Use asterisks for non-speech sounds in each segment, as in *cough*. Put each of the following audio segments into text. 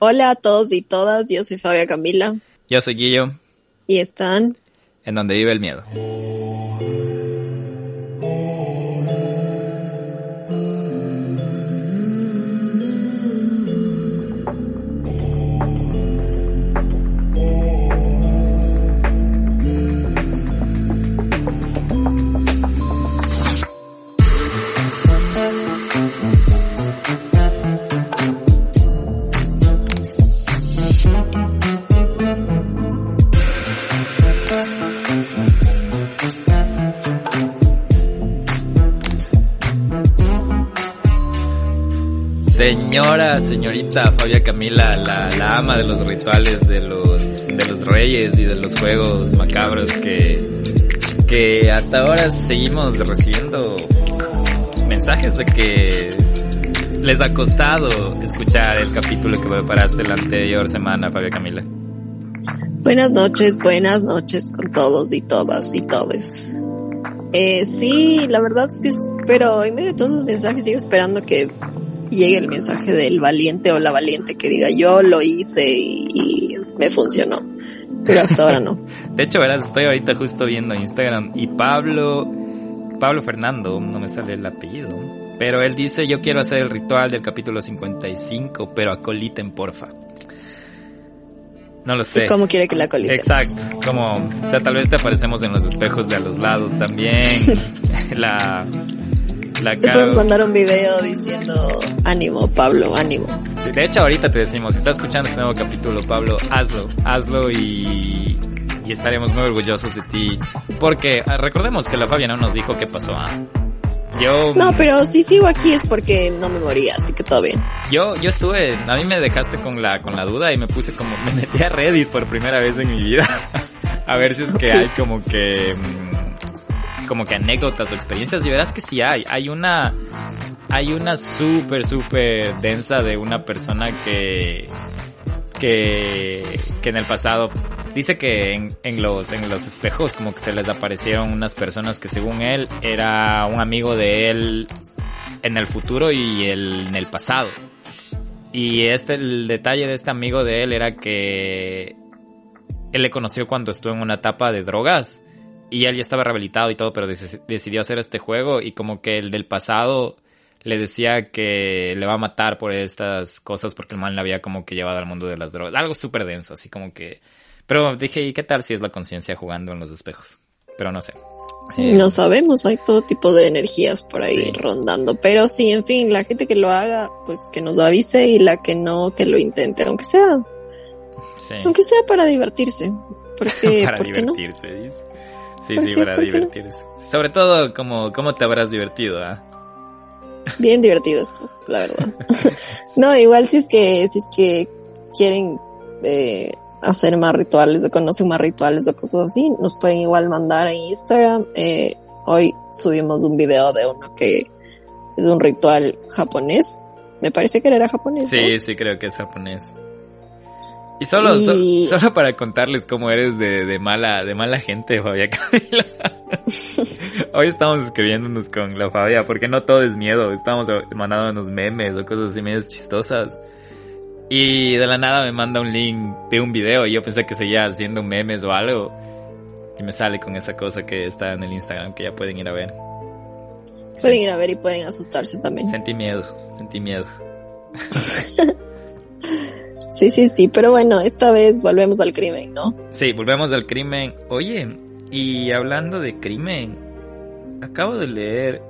Hola a todos y todas, yo soy Fabia Camila. Yo soy Guillo. Y están en donde vive el miedo. Señora, señorita Fabia Camila, la, ama de los rituales de los, de los reyes y de los juegos macabros que, que hasta ahora seguimos recibiendo mensajes de que les ha costado escuchar el capítulo que preparaste la anterior semana, Fabia Camila. Buenas noches, buenas noches con todos y todas y todes. Eh, sí, la verdad es que, pero en medio de todos los mensajes sigo esperando que llegue el mensaje del valiente o la valiente que diga yo lo hice y, me funcionó. Pero hasta ahora no. *laughs* de hecho, verás, estoy ahorita justo viendo Instagram y Pablo, Pablo Fernando, no me sale el apellido, pero él dice yo quiero hacer el ritual del capítulo 55, pero acoliten porfa. No lo sé. ¿Y ¿Cómo quiere que la acoliten? Exacto. Como, o sea, tal vez te aparecemos en los espejos de a los lados también. *laughs* *laughs* la, la Te podemos mandar un video diciendo ánimo, Pablo, ánimo. Sí, de hecho ahorita te decimos, si estás escuchando este nuevo capítulo, Pablo, hazlo, hazlo y, y estaremos muy orgullosos de ti. Porque ah, recordemos que la Fabia no nos dijo qué pasó. ¿ah? Yo... No, pero si sigo aquí es porque no me moría, así que todo bien. Yo, yo estuve, a mí me dejaste con la, con la duda y me puse como, *laughs* me metí a Reddit por primera vez en mi vida. *laughs* a ver si es que hay como que como que anécdotas o experiencias y verás que sí hay. Hay una, hay una súper, súper densa de una persona que, que, que en el pasado dice que en, en, los, en los espejos como que se les aparecieron unas personas que según él era un amigo de él en el futuro y el, en el pasado. Y este, el detalle de este amigo de él era que él le conoció cuando estuvo en una etapa de drogas y él ya estaba rehabilitado y todo, pero decidió hacer este juego y como que el del pasado le decía que le va a matar por estas cosas porque el mal le había como que llevado al mundo de las drogas. Algo súper denso, así como que... Pero dije, ¿y qué tal si es la conciencia jugando en los espejos? Pero no sé. no sabemos, hay todo tipo de energías por ahí rondando, pero sí, en fin, la gente que lo haga, pues que nos avise y la que no, que lo intente, aunque sea, sí. aunque sea para divertirse, porque, *laughs* para divertirse, dice. Sí, sí, para divertirse. Sobre todo, como, ¿cómo te habrás divertido? ah? Bien divertido esto, la verdad. *laughs* no, igual si es que, si es que quieren eh, hacer más rituales o conocen más rituales o cosas así, nos pueden igual mandar en Instagram. Eh, hoy subimos un video de uno que es un ritual japonés. Me parece que era japonés. Sí, sí, creo que es japonés. Y solo, solo para contarles cómo eres de, de mala, de mala gente, Fabia *laughs* Camila. Hoy estamos escribiéndonos con la Fabia, porque no todo es miedo, estamos mandándonos memes o cosas así medias chistosas. Y de la nada me manda un link de un video y yo pensé que seguía haciendo memes o algo. Y me sale con esa cosa que está en el Instagram que ya pueden ir a ver. Pueden ir a ver y pueden asustarse también. Sentí miedo, sentí miedo. *laughs* Sí, sí, sí, pero bueno, esta vez volvemos al crimen, ¿no? Sí, volvemos al crimen. Oye, y hablando de crimen, acabo de leer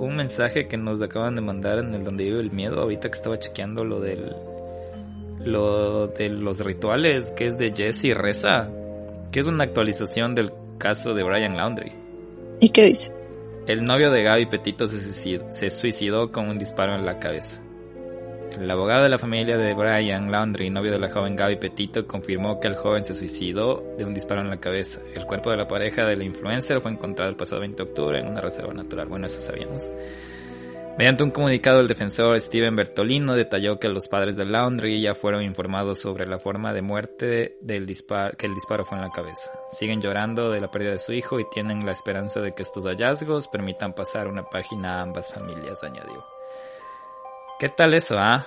un mensaje que nos acaban de mandar en el donde vive el miedo, ahorita que estaba chequeando lo del lo de los rituales, que es de Jesse Reza, que es una actualización del caso de Brian Laundry. ¿Y qué dice? El novio de Gaby Petito se suicidó con un disparo en la cabeza. El abogado de la familia de Brian Laundry, novio de la joven Gaby Petito, confirmó que el joven se suicidó de un disparo en la cabeza. El cuerpo de la pareja del influencer fue encontrado el pasado 20 de octubre en una reserva natural. Bueno, eso sabíamos. Mediante un comunicado, el defensor Steven Bertolino detalló que los padres de Laundry ya fueron informados sobre la forma de muerte del disparo, que el disparo fue en la cabeza. Siguen llorando de la pérdida de su hijo y tienen la esperanza de que estos hallazgos permitan pasar una página a ambas familias, añadió. ¿Qué tal eso, ah?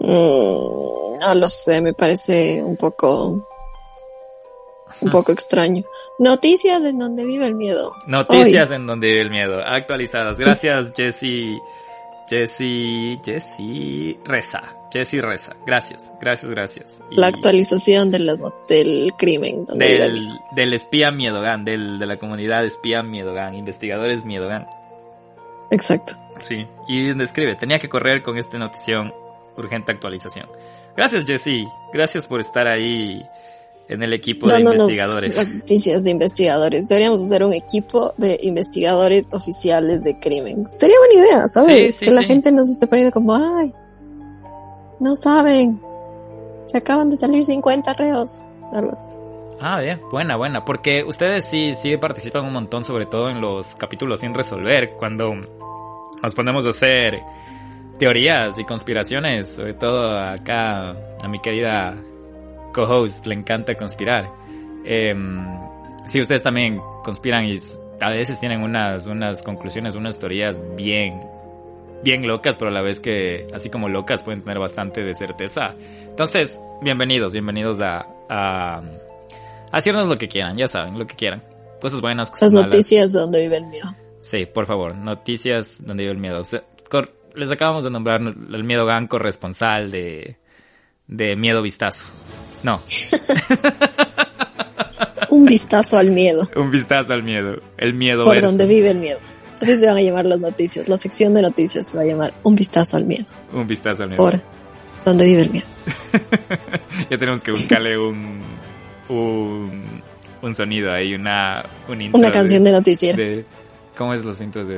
Mm, no lo sé, me parece un poco un poco extraño. Noticias en donde vive el miedo. Noticias en donde vive el miedo. Actualizadas. Gracias, *laughs* Jesse. Jesse. Jesse Reza. Jesse Reza. Gracias, gracias, gracias. la actualización de los, del crimen. del, del espía Miedogan, del, de la comunidad espía Miedogan, investigadores Miedogan. Exacto. Sí, y describe, tenía que correr con esta notición, urgente actualización. Gracias, Jesse. Gracias por estar ahí en el equipo de investigadores. Noticias de investigadores. Deberíamos hacer un equipo de investigadores oficiales de crimen. Sería buena idea, ¿sabes? que la gente nos esté poniendo como, ay, no saben. Se acaban de salir 50 reos. Ah, bien, buena, buena. Porque ustedes sí, sí participan un montón, sobre todo en los capítulos sin resolver, cuando nos ponemos a hacer teorías y conspiraciones, sobre todo acá a mi querida co-host le encanta conspirar. Eh, sí, ustedes también conspiran y a veces tienen unas, unas conclusiones, unas teorías bien, bien locas, pero a la vez que, así como locas, pueden tener bastante de certeza. Entonces, bienvenidos, bienvenidos a, a, hacernos lo que quieran, ya saben, lo que quieran. Cosas buenas, cosas Las noticias donde vive el miedo. Sí, por favor, noticias donde vive el miedo. Les acabamos de nombrar el miedo gan corresponsal de, de Miedo Vistazo. No. *laughs* Un vistazo al miedo. *laughs* Un vistazo al miedo. El miedo. Por donde vive el miedo. Así se van a llamar las noticias. La sección de noticias se va a llamar Un vistazo al miedo. Un vistazo al miedo. Por donde vive el miedo. *laughs* ya tenemos que buscarle un, un, un sonido ahí, una, un una canción de, noticiero. ¿Cómo es los intros de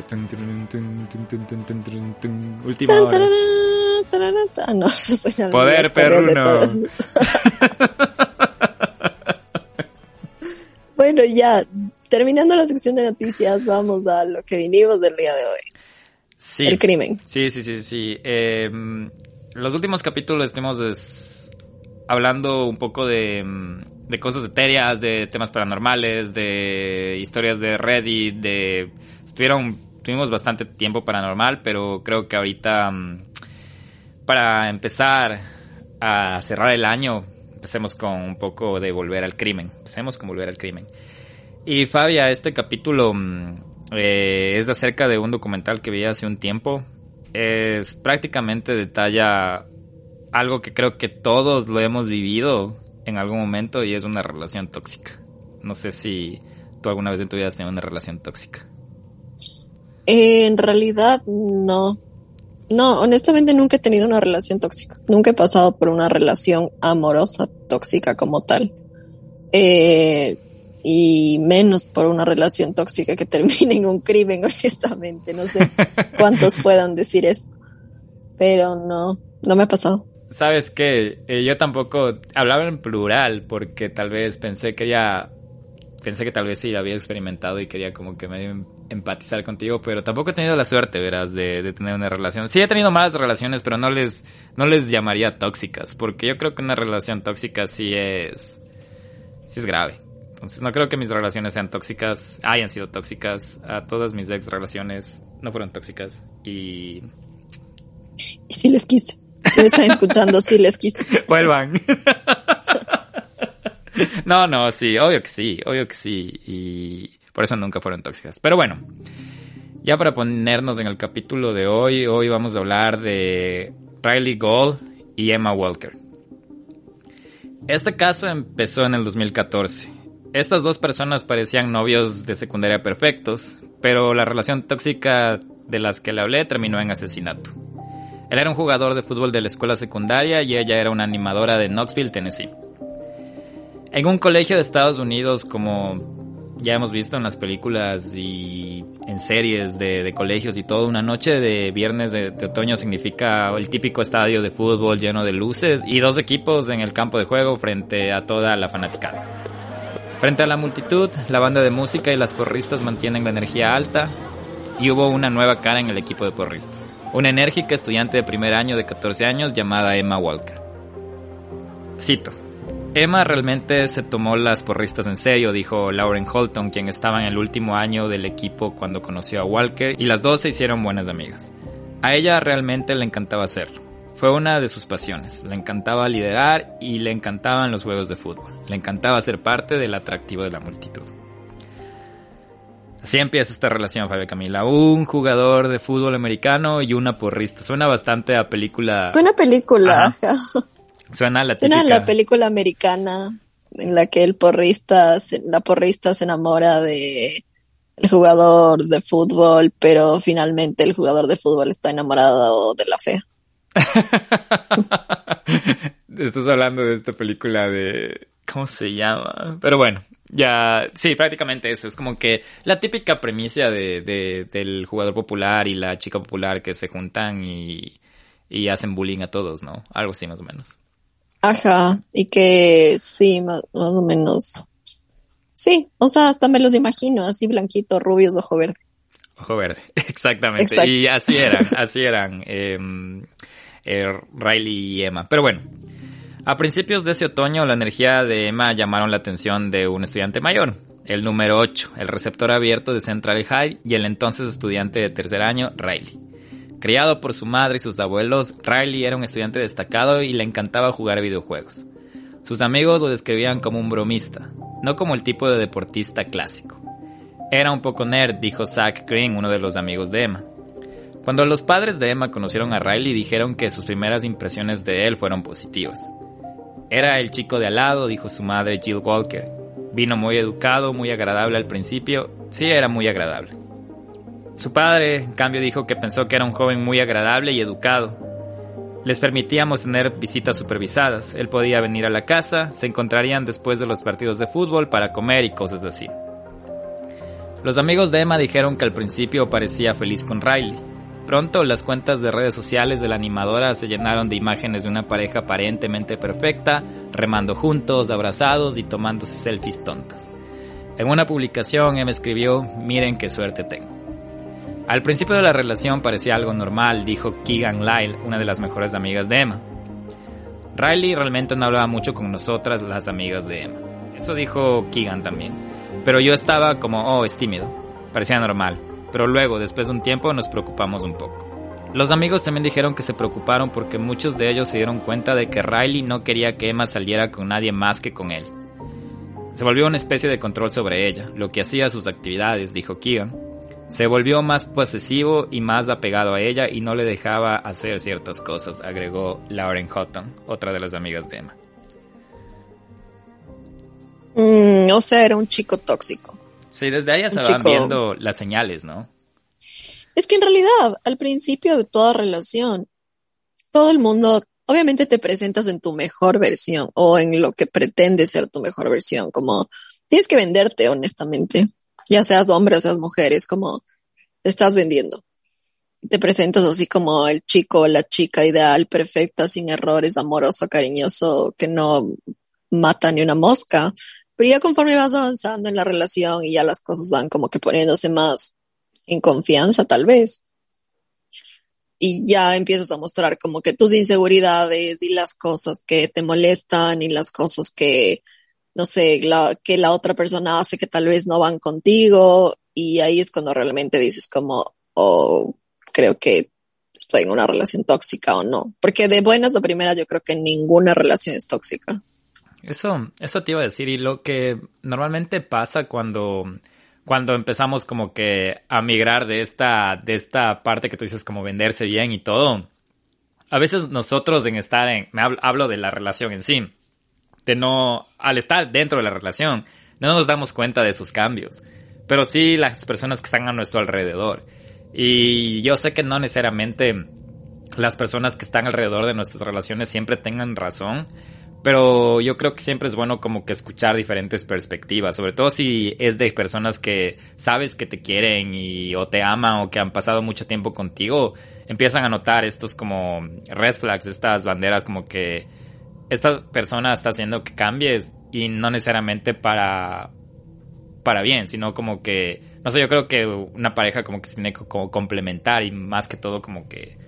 última hora? No, suena Poder perruno. *laughs* bueno, ya, terminando la sección de noticias, vamos a lo que vinimos del día de hoy. Sí. El crimen. Sí, sí, sí, sí. Eh, los últimos capítulos estuvimos hablando un poco de, de cosas etéreas, de temas paranormales, de historias de Reddit, de... Estuvieron tuvimos bastante tiempo paranormal, pero creo que ahorita para empezar a cerrar el año, empecemos con un poco de volver al crimen. Empecemos con volver al crimen. Y Fabia, este capítulo mm, eh, es acerca de un documental que vi hace un tiempo. Es prácticamente detalla algo que creo que todos lo hemos vivido en algún momento y es una relación tóxica. No sé si tú alguna vez en tu vida has tenido una relación tóxica. En realidad no. No, honestamente nunca he tenido una relación tóxica. Nunca he pasado por una relación amorosa tóxica como tal. Eh, y menos por una relación tóxica que termine en un crimen, *laughs* honestamente. No sé cuántos *laughs* puedan decir eso. Pero no, no me ha pasado. Sabes que eh, yo tampoco hablaba en plural porque tal vez pensé que ya pensé que tal vez sí había experimentado y quería como que medio empatizar contigo, pero tampoco he tenido la suerte, verás, de, tener una relación. Sí he tenido malas relaciones, pero no les, no les llamaría tóxicas, porque yo creo que una relación tóxica sí es, sí es grave. Entonces no creo que mis relaciones sean tóxicas, hayan sido tóxicas. A todas mis ex relaciones no fueron tóxicas y... Y sí les quise. Si me están escuchando, sí les quise. *laughs* Vuelvan. *laughs* *laughs* no, no, sí, obvio que sí, obvio que sí. Y por eso nunca fueron tóxicas. Pero bueno, ya para ponernos en el capítulo de hoy, hoy vamos a hablar de Riley Gold y Emma Walker. Este caso empezó en el 2014. Estas dos personas parecían novios de secundaria perfectos, pero la relación tóxica de las que le hablé terminó en asesinato. Él era un jugador de fútbol de la escuela secundaria y ella era una animadora de Knoxville, Tennessee. En un colegio de Estados Unidos, como ya hemos visto en las películas y en series de, colegios y todo, una noche de viernes de, otoño significa el típico estadio de fútbol lleno de luces y dos equipos en el campo de juego frente a toda la fanaticada. Frente a la multitud, la banda de música y las porristas mantienen la energía alta y hubo una nueva cara en el equipo de porristas. Una enérgica estudiante de primer año de 14 años llamada Emma Walker. Cito. Emma realmente se tomó las porristas en serio, dijo Lauren Holton, quien estaba en el último año del equipo cuando conoció a Walker, y las dos se hicieron buenas amigas. A ella realmente le encantaba hacerlo. Fue una de sus pasiones. Le encantaba liderar y le encantaban los juegos de fútbol. Le encantaba ser parte del atractivo de la multitud. Así empieza esta relación, Fabio Camila. Un jugador de fútbol americano y una porrista. Suena bastante a película. Suena a película. *laughs* Suena a la típica... Suena a la película americana en la que el porrista, la porrista se enamora de el jugador de fútbol, pero finalmente el jugador de fútbol está enamorado de la fe. *laughs* Estás hablando de esta película de ¿cómo se llama? Pero bueno, ya, sí, prácticamente eso. Es como que la típica premisa de, del jugador popular y la chica popular que se juntan y, y hacen bullying a todos, ¿no? Algo así más o menos. Ajá, y que sí, más, o menos. Sí, o sea, hasta me los imagino, así blanquitos, rubios, ojo verde. Ojo verde, *laughs* exactamente. Y así eran, *laughs* así eran em, eh, Riley y Emma. Pero bueno, a principios de ese otoño la energía de Emma llamaron la atención de un estudiante mayor, el número 8, el receptor abierto de Central High y el entonces estudiante de tercer año, Riley. Criado por su madre y sus abuelos, Riley era un estudiante destacado y le encantaba jugar videojuegos. Sus amigos lo describían como un bromista, no como el tipo de deportista clásico. Era un poco nerd, dijo Zach Green, uno de los amigos de Emma. Cuando los padres de Emma conocieron a Riley dijeron que sus primeras impresiones de él fueron positivas. Era el chico de al lado, dijo su madre Jill Walker. Vino muy educado, muy agradable al principio. Sí, era muy agradable. Su padre, en cambio, dijo que pensó que era un joven muy agradable y educado. Les permitíamos tener visitas supervisadas. Él podía venir a la casa, se encontrarían después de los partidos de fútbol para comer y cosas así. Los amigos de Emma dijeron que al principio parecía feliz con Riley. Pronto las cuentas de redes sociales de la animadora se llenaron de imágenes de una pareja aparentemente perfecta, remando juntos, abrazados y tomándose selfies tontas. En una publicación Emma escribió, miren qué suerte tengo. Al principio de la relación parecía algo normal, dijo Keegan Lyle, una de las mejores amigas de Emma. Riley realmente no hablaba mucho con nosotras, las amigas de Emma. Eso dijo Keegan también. Pero yo estaba como, oh, es tímido. Parecía normal. Pero luego, después de un tiempo, nos preocupamos un poco. Los amigos también dijeron que se preocuparon porque muchos de ellos se dieron cuenta de que Riley no quería que Emma saliera con nadie más que con él. Se volvió una especie de control sobre ella, lo que hacía sus actividades, dijo Keegan. Se volvió más posesivo y más apegado a ella y no le dejaba hacer ciertas cosas, agregó Lauren Houghton, otra de las amigas de Emma. Mm, o sea, era un chico tóxico. Sí, desde ahí se van viendo las señales, ¿no? Es que en realidad, al principio de toda relación, todo el mundo, obviamente te presentas en tu mejor versión o en lo que pretende ser tu mejor versión, como tienes que venderte honestamente ya seas hombre o seas mujer, es como te estás vendiendo. Te presentas así como el chico o la chica ideal, perfecta, sin errores, amoroso, cariñoso, que no mata ni una mosca. Pero ya conforme vas avanzando en la relación y ya las cosas van como que poniéndose más en confianza, tal vez. Y ya empiezas a mostrar como que tus inseguridades y las cosas que te molestan y las cosas que no sé, la, que la otra persona hace que tal vez no van contigo y ahí es cuando realmente dices como, oh, creo que estoy en una relación tóxica o no. Porque de buenas o primeras yo creo que ninguna relación es tóxica. Eso, eso te iba a decir y lo que normalmente pasa cuando, cuando empezamos como que a migrar de esta, de esta parte que tú dices como venderse bien y todo. A veces nosotros en estar en, me hablo de la relación en sí no, al estar dentro de la relación, no nos damos cuenta de sus cambios, pero sí las personas que están a nuestro alrededor. Y yo sé que no necesariamente las personas que están alrededor de nuestras relaciones siempre tengan razón, pero yo creo que siempre es bueno como que escuchar diferentes perspectivas, sobre todo si es de personas que sabes que te quieren y o te aman o que han pasado mucho tiempo contigo, empiezan a notar estos como red flags, estas banderas como que esta persona está haciendo que cambies y no necesariamente para para bien, sino como que no sé, yo creo que una pareja como que se tiene que complementar y más que todo como que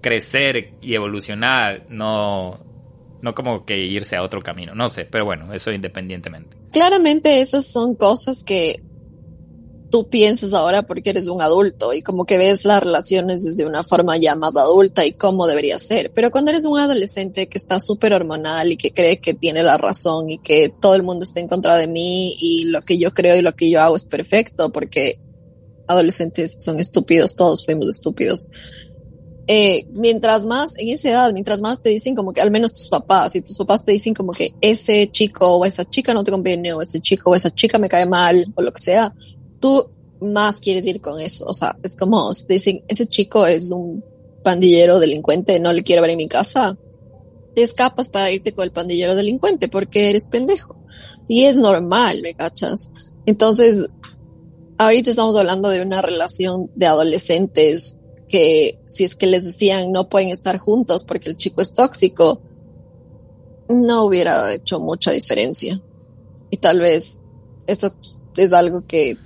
crecer y evolucionar, no no como que irse a otro camino, no sé, pero bueno, eso independientemente. Claramente esas son cosas que tú piensas ahora porque eres un adulto y como que ves las relaciones desde una forma ya más adulta y cómo debería ser. Pero cuando eres un adolescente que está súper hormonal y que cree que tiene la razón y que todo el mundo está en contra de mí y lo que yo creo y lo que yo hago es perfecto porque adolescentes son estúpidos, todos fuimos estúpidos. Eh, mientras más en esa edad, mientras más te dicen como que al menos tus papás y tus papás te dicen como que ese chico o esa chica no te conviene o ese chico o esa chica me cae mal o lo que sea, tú más quieres ir con eso. O sea, es como dicen, ese chico es un pandillero delincuente, no le quiero ver en mi casa. Te escapas para irte con el pandillero delincuente porque eres pendejo. Y es normal, ¿me cachas? Entonces, ahorita estamos hablando de una relación de adolescentes que si es que les decían no pueden estar juntos porque el chico es tóxico, no hubiera hecho mucha diferencia. Y tal vez eso es algo que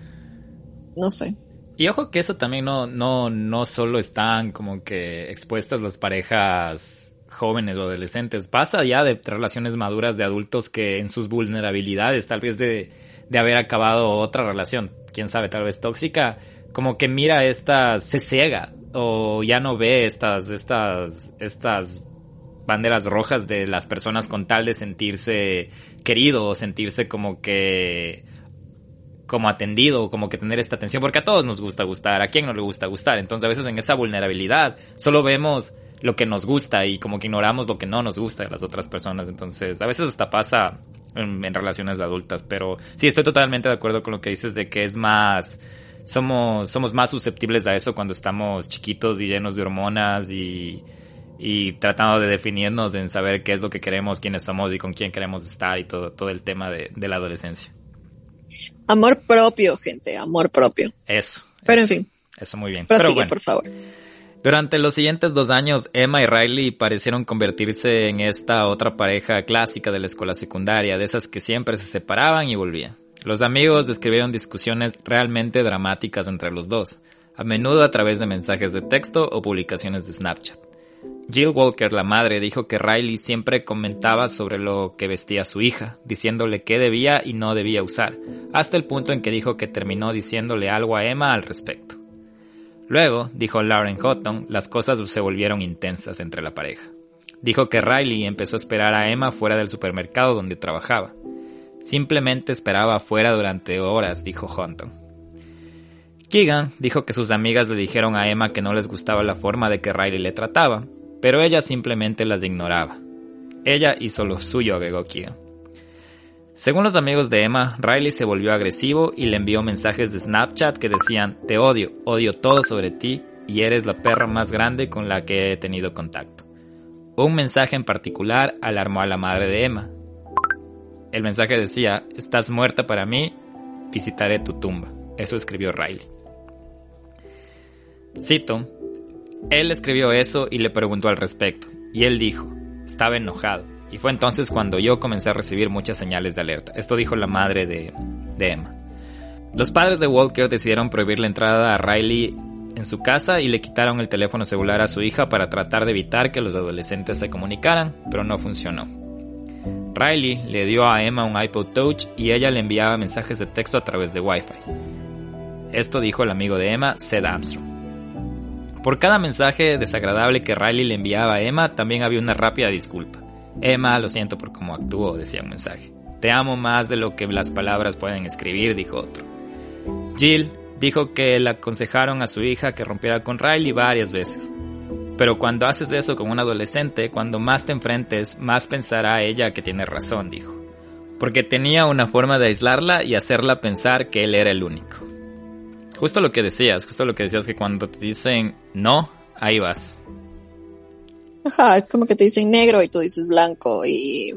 no sé. Y ojo que eso también no, no, no solo están como que expuestas las parejas jóvenes o adolescentes, pasa ya de relaciones maduras de adultos que en sus vulnerabilidades, tal vez de, de haber acabado otra relación, quién sabe, tal vez tóxica, como que mira estas, se ciega o ya no ve estas, estas, estas banderas rojas de las personas con tal de sentirse querido o sentirse como que como atendido, como que tener esta atención, porque a todos nos gusta gustar, a quién no le gusta gustar, entonces a veces en esa vulnerabilidad solo vemos lo que nos gusta y como que ignoramos lo que no nos gusta de las otras personas, entonces a veces hasta pasa en, relaciones adultas, pero sí estoy totalmente de acuerdo con lo que dices de que es más, somos, somos más susceptibles a eso cuando estamos chiquitos y llenos de hormonas y, y tratando de definirnos en saber qué es lo que queremos, quiénes somos y con quién queremos estar y todo, todo el tema de, de la adolescencia. Amor propio, gente, amor propio. Eso. Pero en fin. Eso muy bien. Pero bueno, por favor. Durante los siguientes dos años, Emma y Riley parecieron convertirse en esta otra pareja clásica de la escuela secundaria, de esas que siempre se separaban y volvían. Los amigos describieron discusiones realmente dramáticas entre los dos, a menudo a través de mensajes de texto o publicaciones de Snapchat. Jill Walker, la madre, dijo que Riley siempre comentaba sobre lo que vestía su hija, diciéndole qué debía y no debía usar, hasta el punto en que dijo que terminó diciéndole algo a Emma al respecto. Luego, dijo Lauren Houghton, las cosas se volvieron intensas entre la pareja. Dijo que Riley empezó a esperar a Emma fuera del supermercado donde trabajaba. Simplemente esperaba afuera durante horas, dijo Houghton. Keegan dijo que sus amigas le dijeron a Emma que no les gustaba la forma de que Riley le trataba, pero ella simplemente las ignoraba. Ella hizo lo suyo, agregó Keegan. Según los amigos de Emma, Riley se volvió agresivo y le envió mensajes de Snapchat que decían, te odio, odio todo sobre ti y eres la perra más grande con la que he tenido contacto. Un mensaje en particular alarmó a la madre de Emma. El mensaje decía, estás muerta para mí, visitaré tu tumba. Eso escribió Riley. Cito, él escribió eso y le preguntó al respecto, y él dijo, estaba enojado. Y fue entonces cuando yo comencé a recibir muchas señales de alerta. Esto dijo la madre de, Emma. Los padres de Walker decidieron prohibir la entrada a Riley en su casa y le quitaron el teléfono celular a su hija para tratar de evitar que los adolescentes se comunicaran, pero no funcionó. Riley le dio a Emma un iPod Touch y ella le enviaba mensajes de texto a través de Wi-Fi. Esto dijo el amigo de Emma, Seth Armstrong. Por cada mensaje desagradable que Riley le enviaba a Emma, también había una rápida disculpa. Emma, lo siento por cómo actuó, decía un mensaje. Te amo más de lo que las palabras pueden escribir, dijo otro. Jill dijo que le aconsejaron a su hija que rompiera con Riley varias veces. Pero cuando haces eso con un adolescente, cuando más te enfrentes, más pensará ella que tiene razón, dijo. Porque tenía una forma de aislarla y hacerla pensar que él era el único. Justo lo que decías, justo lo que decías que cuando te dicen no, ahí vas. Ajá, es como que te dicen negro y tú dices blanco y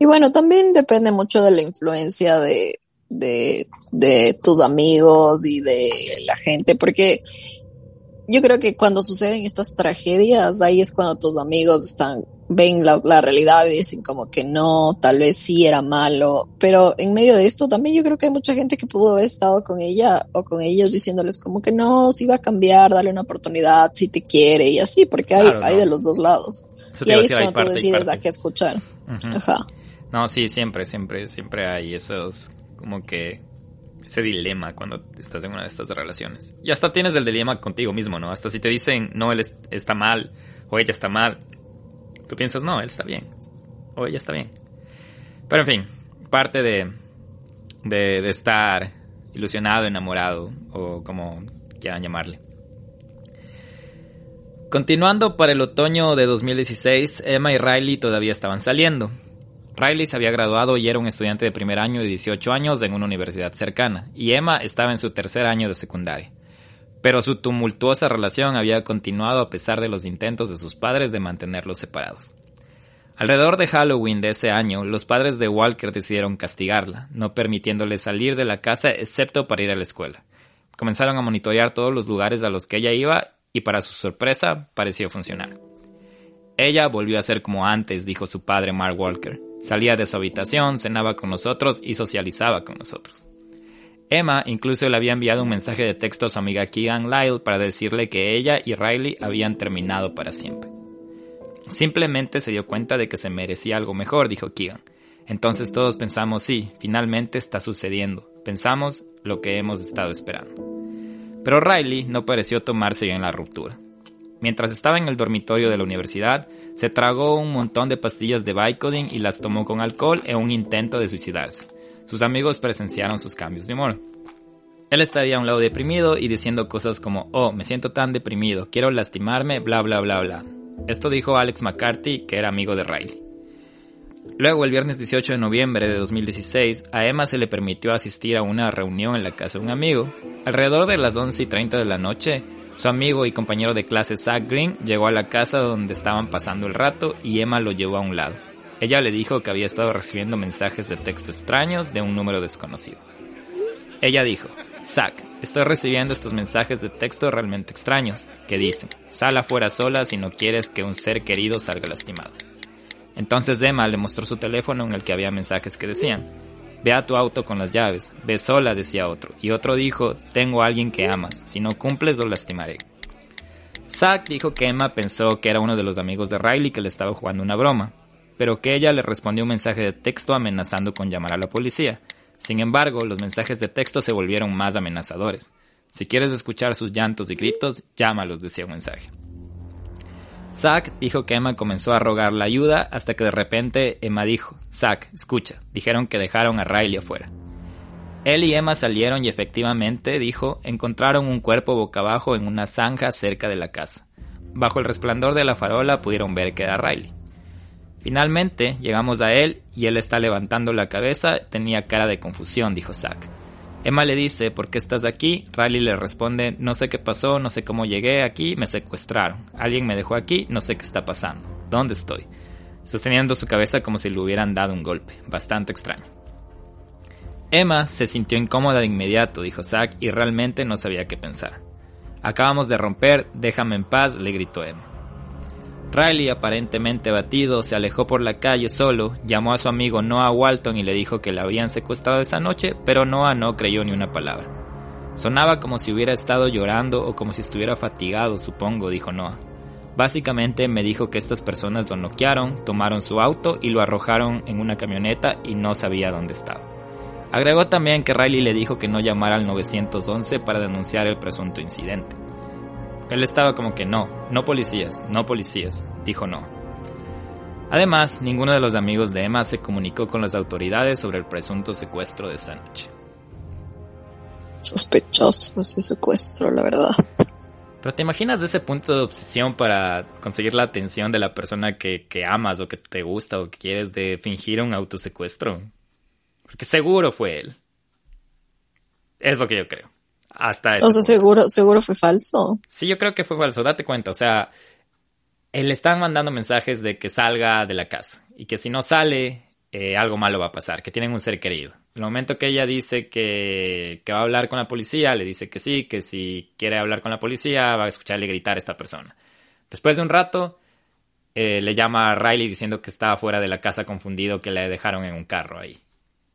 y bueno, también depende mucho de la influencia de, de, de tus amigos y de la gente, porque yo creo que cuando suceden estas tragedias, ahí es cuando tus amigos están ven la, la, realidad y dicen como que no, tal vez sí era malo, pero en medio de esto también yo creo que hay mucha gente que pudo haber estado con ella o con ellos diciéndoles como que no, si va a cambiar, dale una oportunidad, si te quiere y así, porque hay, hay de los dos lados. y ahí es cuando tú decides a qué escuchar. Ajá. No, sí, siempre, siempre, siempre hay esos como que ese dilema cuando estás en una de estas relaciones. Y hasta tienes el dilema contigo mismo, ¿no? Hasta si te dicen, no, él está mal o ella está mal, tú piensas, no, él está bien o ella está bien. Pero en fin, parte de, de, de estar ilusionado, enamorado o como quieran llamarle. Continuando para el otoño de 2016, Emma y Riley todavía estaban saliendo. Riley se había graduado y era un estudiante de primer año de 18 años en una universidad cercana, y Emma estaba en su tercer año de secundaria. Pero su tumultuosa relación había continuado a pesar de los intentos de sus padres de mantenerlos separados. Alrededor de Halloween de ese año, los padres de Walker decidieron castigarla, no permitiéndole salir de la casa excepto para ir a la escuela. Comenzaron a monitorear todos los lugares a los que ella iba y para su sorpresa pareció funcionar. Ella volvió a ser como antes, dijo su padre Mark Walker. Salía de su habitación, cenaba con nosotros y socializaba con nosotros. Emma incluso le había enviado un mensaje de texto a su amiga Keegan Lyle para decirle que ella y Riley habían terminado para siempre. Simplemente se dio cuenta de que se merecía algo mejor, dijo Keegan. Entonces todos pensamos, sí, finalmente está sucediendo. Pensamos lo que hemos estado esperando. Pero Riley no pareció tomarse bien la ruptura. Mientras estaba en el dormitorio de la universidad, se tragó un montón de pastillas de Vicodin y las tomó con alcohol en un intento de suicidarse. Sus amigos presenciaron sus cambios de humor. Él estaría a un lado deprimido y diciendo cosas como, oh, me siento tan deprimido, quiero lastimarme, bla bla bla bla. Esto dijo Alex McCarthy, que era amigo de Riley. Luego, el viernes 18 de noviembre de 2016, a Emma se le permitió asistir a una reunión en la casa de un amigo. Alrededor de las 11 y 30 de la noche, su amigo y compañero de clase Zach Green llegó a la casa donde estaban pasando el rato y Emma lo llevó a un lado. Ella le dijo que había estado recibiendo mensajes de texto extraños de un número desconocido. Ella dijo, Zach, estoy recibiendo estos mensajes de texto realmente extraños, que dicen, sal afuera sola si no quieres que un ser querido salga lastimado. Entonces Emma le mostró su teléfono en el que había mensajes que decían, Ve a tu auto con las llaves. Ve sola, decía otro. Y otro dijo, tengo a alguien que amas. Si no cumples, lo lastimaré. Zack dijo que Emma pensó que era uno de los amigos de Riley que le estaba jugando una broma, pero que ella le respondió un mensaje de texto amenazando con llamar a la policía. Sin embargo, los mensajes de texto se volvieron más amenazadores. Si quieres escuchar sus llantos y gritos, llámalos, decía un mensaje. Zack dijo que Emma comenzó a rogar la ayuda hasta que de repente Emma dijo, Zack, escucha, dijeron que dejaron a Riley afuera. Él y Emma salieron y efectivamente, dijo, encontraron un cuerpo boca abajo en una zanja cerca de la casa. Bajo el resplandor de la farola pudieron ver que era Riley. Finalmente llegamos a él y él está levantando la cabeza, tenía cara de confusión, dijo Zack. Emma le dice, ¿por qué estás aquí? Riley le responde, no sé qué pasó, no sé cómo llegué aquí, me secuestraron. Alguien me dejó aquí, no sé qué está pasando. ¿Dónde estoy? Sosteniendo su cabeza como si le hubieran dado un golpe. Bastante extraño. Emma se sintió incómoda de inmediato, dijo Zack, y realmente no sabía qué pensar. Acabamos de romper, déjame en paz, le gritó Emma. Riley, aparentemente batido, se alejó por la calle solo, llamó a su amigo Noah Walton y le dijo que la habían secuestrado esa noche, pero Noah no creyó ni una palabra. Sonaba como si hubiera estado llorando o como si estuviera fatigado, supongo, dijo Noah. Básicamente me dijo que estas personas lo noquearon, tomaron su auto y lo arrojaron en una camioneta y no sabía dónde estaba. Agregó también que Riley le dijo que no llamara al 911 para denunciar el presunto incidente. Él estaba como que no, no policías, no policías, dijo no. Además, ninguno de los amigos de Emma se comunicó con las autoridades sobre el presunto secuestro de esa noche. Sospechoso ese secuestro, la verdad. Pero te imaginas de ese punto de obsesión para conseguir la atención de la persona que, que amas o que te gusta o que quieres de fingir un autosecuestro. Porque seguro fue él. Es lo que yo creo. Hasta o sea, seguro, seguro fue falso. Sí, yo creo que fue falso. Date cuenta, o sea, él le están mandando mensajes de que salga de la casa y que si no sale, eh, algo malo va a pasar, que tienen un ser querido. El momento que ella dice que, que, va a hablar con la policía, le dice que sí, que si quiere hablar con la policía, va a escucharle gritar a esta persona. Después de un rato, eh, le llama a Riley diciendo que estaba fuera de la casa confundido, que le dejaron en un carro ahí.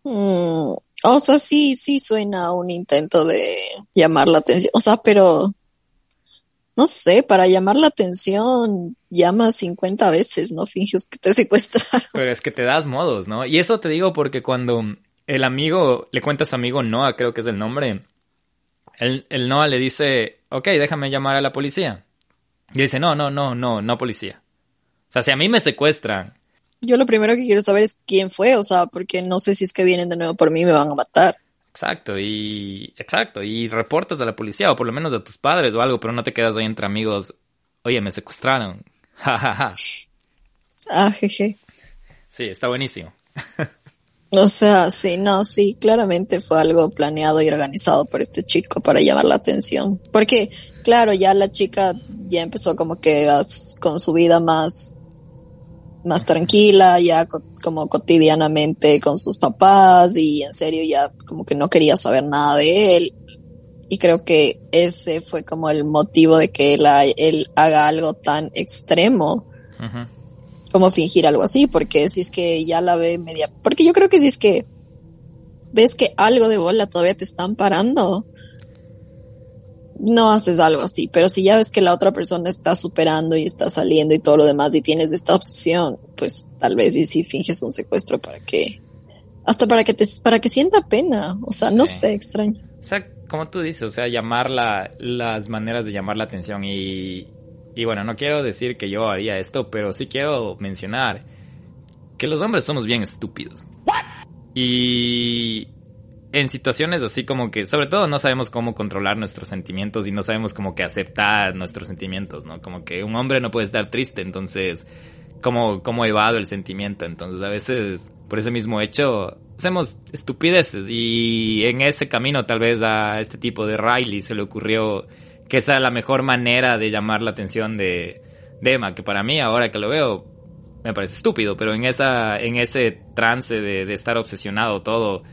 Mm, o sea, sí, sí suena un intento de llamar la atención. O sea, pero no sé, para llamar la atención llamas 50 veces, no finges que te *laughs* secuestraron. Pero es que te das modos, ¿no? Y eso te digo porque cuando el amigo le cuenta a su amigo Noah, creo que es el nombre. El, el Noah le dice, ok, déjame llamar a la policía. Y dice, no, no, no, no, no policía. O sea, si a mí me secuestran. Yo lo primero que quiero saber es quién fue, o sea, porque no sé si es que vienen de nuevo por mí y me van a matar. Exacto, y exacto, y reportas a la policía o por lo menos a tus padres o algo, pero no te quedas ahí entre amigos. Oye, me secuestraron. *laughs* Ja, ja, ja. Ah, jeje. Sí, está buenísimo. O sea, sí, no, sí, claramente fue algo planeado y organizado por este chico para llamar la atención. Porque, claro, ya la chica ya empezó como que a con su vida más, más tranquila, ya co- como cotidianamente con sus papás y en serio ya como que no quería saber nada de él. Y creo que ese fue como el motivo de que él, él haga algo tan extremo como fingir algo así, porque si es que ya la ve media, porque yo creo que si es que ves que algo de bola todavía te están parando, no haces algo así, pero si ya ves que la otra persona está superando y está saliendo y todo lo demás y tienes esta obsesión, pues tal vez y si finges un secuestro para que, hasta para que te, para que sienta pena, o sea, no Sí. sé, extraño. O sea, como tú dices, o sea, llamar la, las maneras de llamar la atención y, y bueno, no quiero decir que yo haría esto, pero sí quiero mencionar que los hombres somos bien estúpidos. Y en situaciones así como que, sobre todo no sabemos cómo controlar nuestros sentimientos y no sabemos como que aceptar nuestros sentimientos, ¿no? Como que un hombre no puede estar triste, entonces, como, como evado el sentimiento. Entonces, a veces, por ese mismo hecho, hacemos estupideces y en ese camino tal vez a este tipo de Riley se le ocurrió que esa era la mejor manera de llamar la atención de, de Emma, que para mí ahora que lo veo me parece estúpido, pero en esa en ese trance de, de estar obsesionado todo,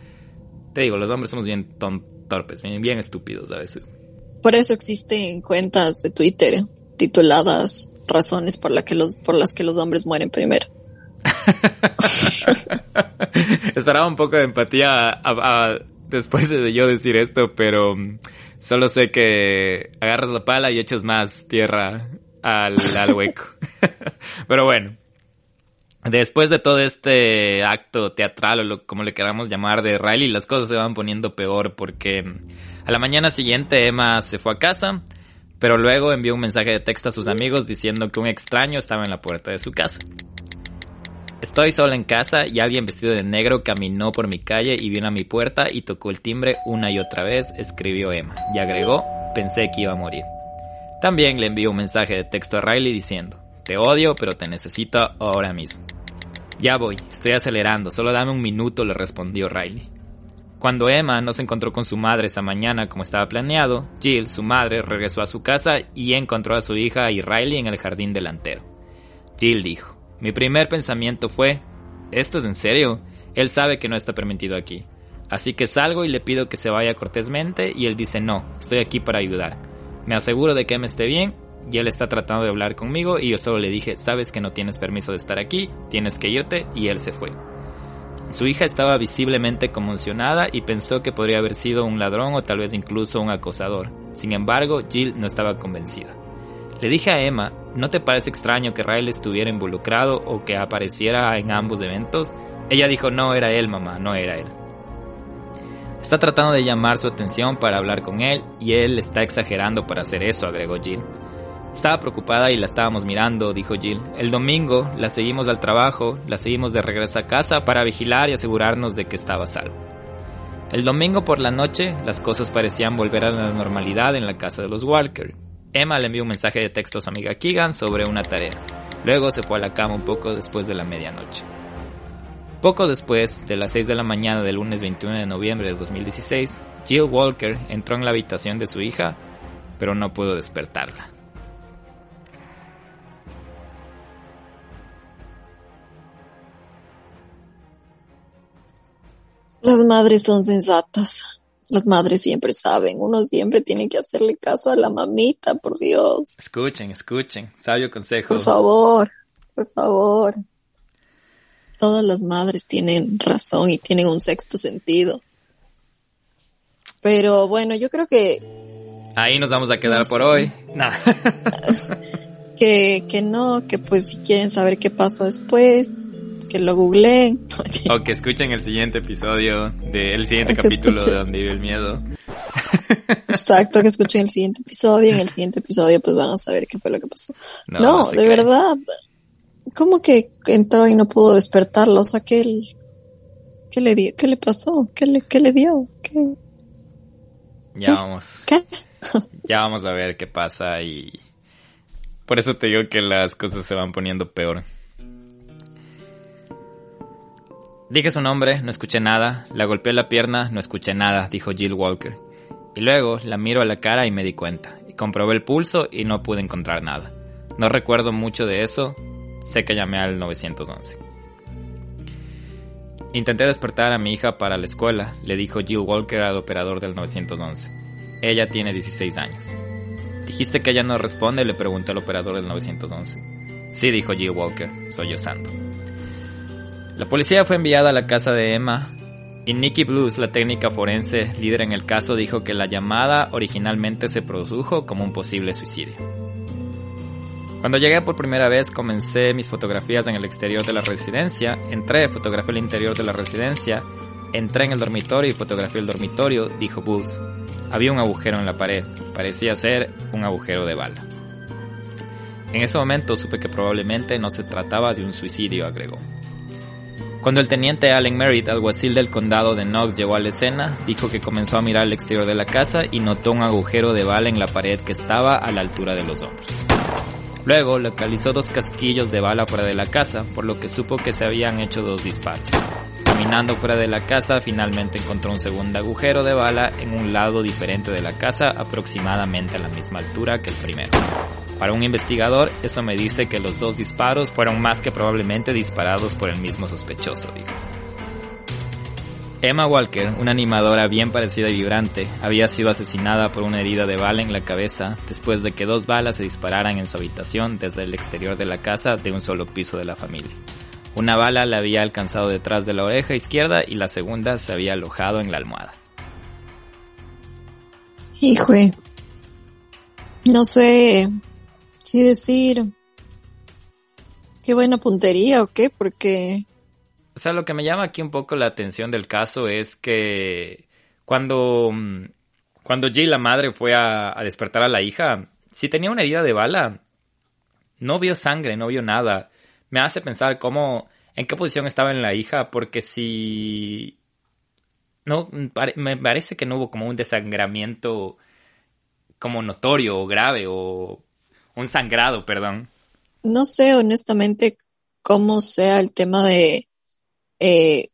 te digo, los hombres somos bien torpes, bien, bien estúpidos a veces. Por eso existen cuentas de Twitter tituladas razones por, la que los, por las que los hombres mueren primero. *laughs* Esperaba un poco de empatía a- a- después de yo decir esto, pero mm, solo sé que agarras la pala y echas más tierra al, al hueco. *laughs* pero bueno, después de todo este acto teatral o lo, como le queramos llamar de Riley, las cosas se van poniendo peor porque a la mañana siguiente Emma se fue a casa, pero luego envió un mensaje de texto a sus amigos diciendo que un extraño estaba en la puerta de su casa. Estoy sola en casa y alguien vestido de negro caminó por mi calle y vino a mi puerta y tocó el timbre una y otra vez, escribió Emma, y agregó, pensé que iba a morir. También le envió un mensaje de texto a Riley diciendo, te odio pero te necesito ahora mismo. Ya voy, estoy acelerando, solo dame un minuto, le respondió Riley. Cuando Emma no se encontró con su madre esa mañana como estaba planeado, Jill, su madre, regresó a su casa y encontró a su hija y Riley en el jardín delantero. Jill dijo, mi primer pensamiento fue, ¿esto es en serio? Él sabe que no está permitido aquí. Así que salgo y le pido que se vaya cortésmente y él dice, no, estoy aquí para ayudar. Me aseguro de que me esté bien y él está tratando de hablar conmigo y yo solo le dije, sabes que no tienes permiso de estar aquí, tienes que irte y él se fue. Su hija estaba visiblemente conmocionada y pensó que podría haber sido un ladrón o tal vez incluso un acosador. Sin embargo, Jill no estaba convencida. Le dije a Emma, ¿no te parece extraño que Riley estuviera involucrado o que apareciera en ambos eventos? Ella dijo, no era él, mamá, no era él. Está tratando de llamar su atención para hablar con él y él está exagerando para hacer eso, agregó Jill. Estaba preocupada y la estábamos mirando, dijo Jill. El domingo la seguimos al trabajo, la seguimos de regreso a casa para vigilar y asegurarnos de que estaba salvo. El domingo por la noche las cosas parecían volver a la normalidad en la casa de los Walker. Emma le envió un mensaje de texto a su amiga Keegan sobre una tarea. Luego se fue a la cama un poco después de la medianoche. Poco después de las 6 de la mañana del lunes 21 de noviembre de 2016, Jill Walker entró en la habitación de su hija, pero no pudo despertarla. Las madres son sensatas. Las madres siempre saben. Uno siempre tiene que hacerle caso a la mamita, por Dios. Escuchen, escuchen, sabio consejo. Por favor, por favor. Todas las madres tienen razón y tienen un sexto sentido. Pero bueno, yo creo que, Ahí nos vamos a quedar por hoy. *laughs* Nah. que, que no, que pues si quieren saber qué pasa después, que lo googleen. *laughs* o que escuchen el siguiente episodio del siguiente capítulo de Donde vive el miedo. Exacto, que escuchen el siguiente episodio. En el *laughs* siguiente episodio pues van a saber qué fue lo que pasó. No, de verdad. ¿Cómo que entró y no pudo despertarlo? O sea, ¿qué, qué le dio? ¿Qué le pasó? ¿Qué le, qué le dio? ¿Qué? Ya vamos. ¿Qué? *laughs* ya vamos a ver qué pasa y por eso te digo que las cosas se van poniendo peor. Dije su nombre, no escuché nada, la golpeé la pierna, no escuché nada, dijo Jill Walker. Y luego la miro a la cara y me di cuenta. Y comprobé el pulso y no pude encontrar nada. No recuerdo mucho de eso, sé que llamé al 911. Intenté despertar a mi hija para la escuela, le dijo Jill Walker al operador del 911. Ella tiene 16 años. ¿Dijiste que ella no responde? Le preguntó el operador del 911. Sí, dijo Jill Walker, sollozando. La policía fue enviada a la casa de Emma y Nikki Blues, la técnica forense líder en el caso, dijo que la llamada originalmente se produjo como un posible suicidio. Cuando llegué por primera vez comencé mis fotografías en el exterior de la residencia, entré, fotografié el interior de la residencia, entré en el dormitorio y fotografié el dormitorio, dijo Bulls. Había un agujero en la pared, parecía ser un agujero de bala. En ese momento supe que probablemente no se trataba de un suicidio, agregó. Cuando el teniente Allen Merritt, alguacil del condado de Knox, llegó a la escena, dijo que comenzó a mirar el exterior de la casa y notó un agujero de bala en la pared que estaba a la altura de los hombros. Luego localizó dos casquillos de bala fuera de la casa, por lo que supo que se habían hecho dos disparos. Caminando fuera de la casa, finalmente encontró un segundo agujero de bala en un lado diferente de la casa, aproximadamente a la misma altura que el primero. Para un investigador, eso me dice que los dos disparos fueron más que probablemente disparados por el mismo sospechoso, dijo. Emma Walker, una animadora bien parecida y vibrante, había sido asesinada por una herida de bala en la cabeza después de que dos balas se dispararan en su habitación desde el exterior de la casa de un solo piso de la familia. Una bala la había alcanzado detrás de la oreja izquierda y la segunda se había alojado en la almohada. Hijo, no sé, Sí, decir. Qué buena puntería o qué, porque. O sea, lo que me llama aquí un poco la atención del caso es que cuando. Mm, cuando Jay, la madre, fue a, despertar a la hija, si tenía una herida de bala, no vio sangre, no vio nada. Me hace pensar cómo. en qué posición estaba en la hija, porque si. No, me parece que no hubo como un desangramiento como notorio o grave o un sangrado, perdón. No sé honestamente cómo sea el tema de eh,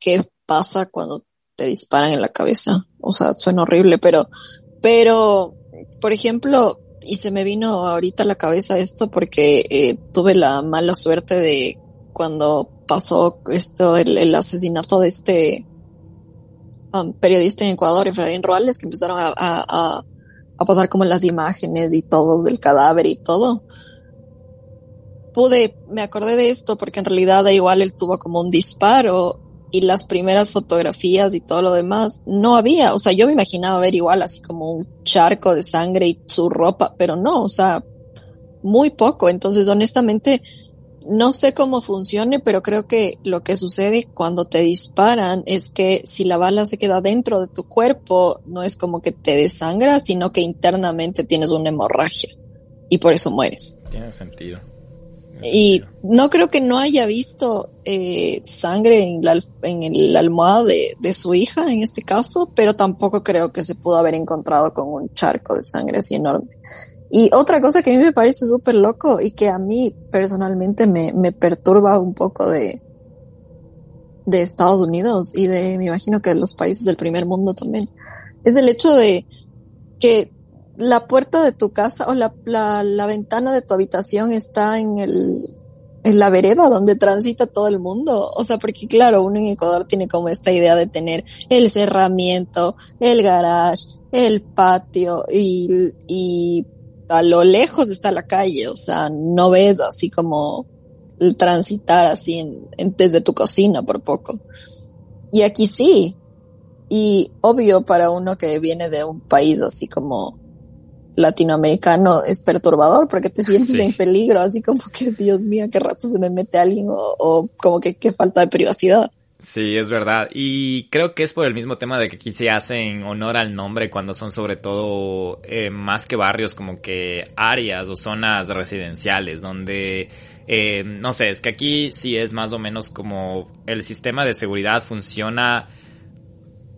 qué pasa cuando te disparan en la cabeza. O sea, suena horrible, pero, pero, por ejemplo, y se me vino ahorita a la cabeza esto porque eh, tuve la mala suerte de cuando pasó esto, el, asesinato de este um, periodista en Ecuador, Efraín Roales, que empezaron a pasar como las imágenes y todo del cadáver y todo. Pude, me acordé de esto porque en realidad igual él tuvo como un disparo y las primeras fotografías y todo lo demás no había, o sea, yo me imaginaba ver igual así como un charco de sangre y su ropa, pero no, o sea, muy poco. Entonces, honestamente, no sé cómo funcione, pero creo que lo que sucede cuando te disparan es que si la bala se queda dentro de tu cuerpo, no es como que te desangra, sino que internamente tienes una hemorragia y por eso mueres. Tiene sentido. y no creo que no haya visto eh, sangre en la, en el almohada de, de, su hija en este caso, pero tampoco creo que se pudo haber encontrado con un charco de sangre así enorme. Y otra cosa que a mí me parece súper loco y que a mí personalmente me, me perturba un poco de, de Estados Unidos y de, me imagino que de los países del primer mundo también, es el hecho de que la puerta de tu casa o la, la, la ventana de tu habitación está en el, en la vereda donde transita todo el mundo. O sea, porque claro, uno en Ecuador tiene como esta idea de tener el cerramiento, el garage, el patio y, y a lo lejos está la calle, o sea, no ves así como el transitar así en, desde tu cocina por poco. Y aquí sí. Y obvio para uno que viene de un país así como latinoamericano es perturbador porque te sientes en peligro, así como que, Dios mío, qué rato se me mete alguien o, como que qué falta de privacidad. Sí, es verdad. Y creo que es por el mismo tema de que aquí se hacen honor al nombre cuando son sobre todo eh, más que barrios, como que áreas o zonas residenciales donde eh, no sé, es que aquí sí es más o menos como el sistema de seguridad funciona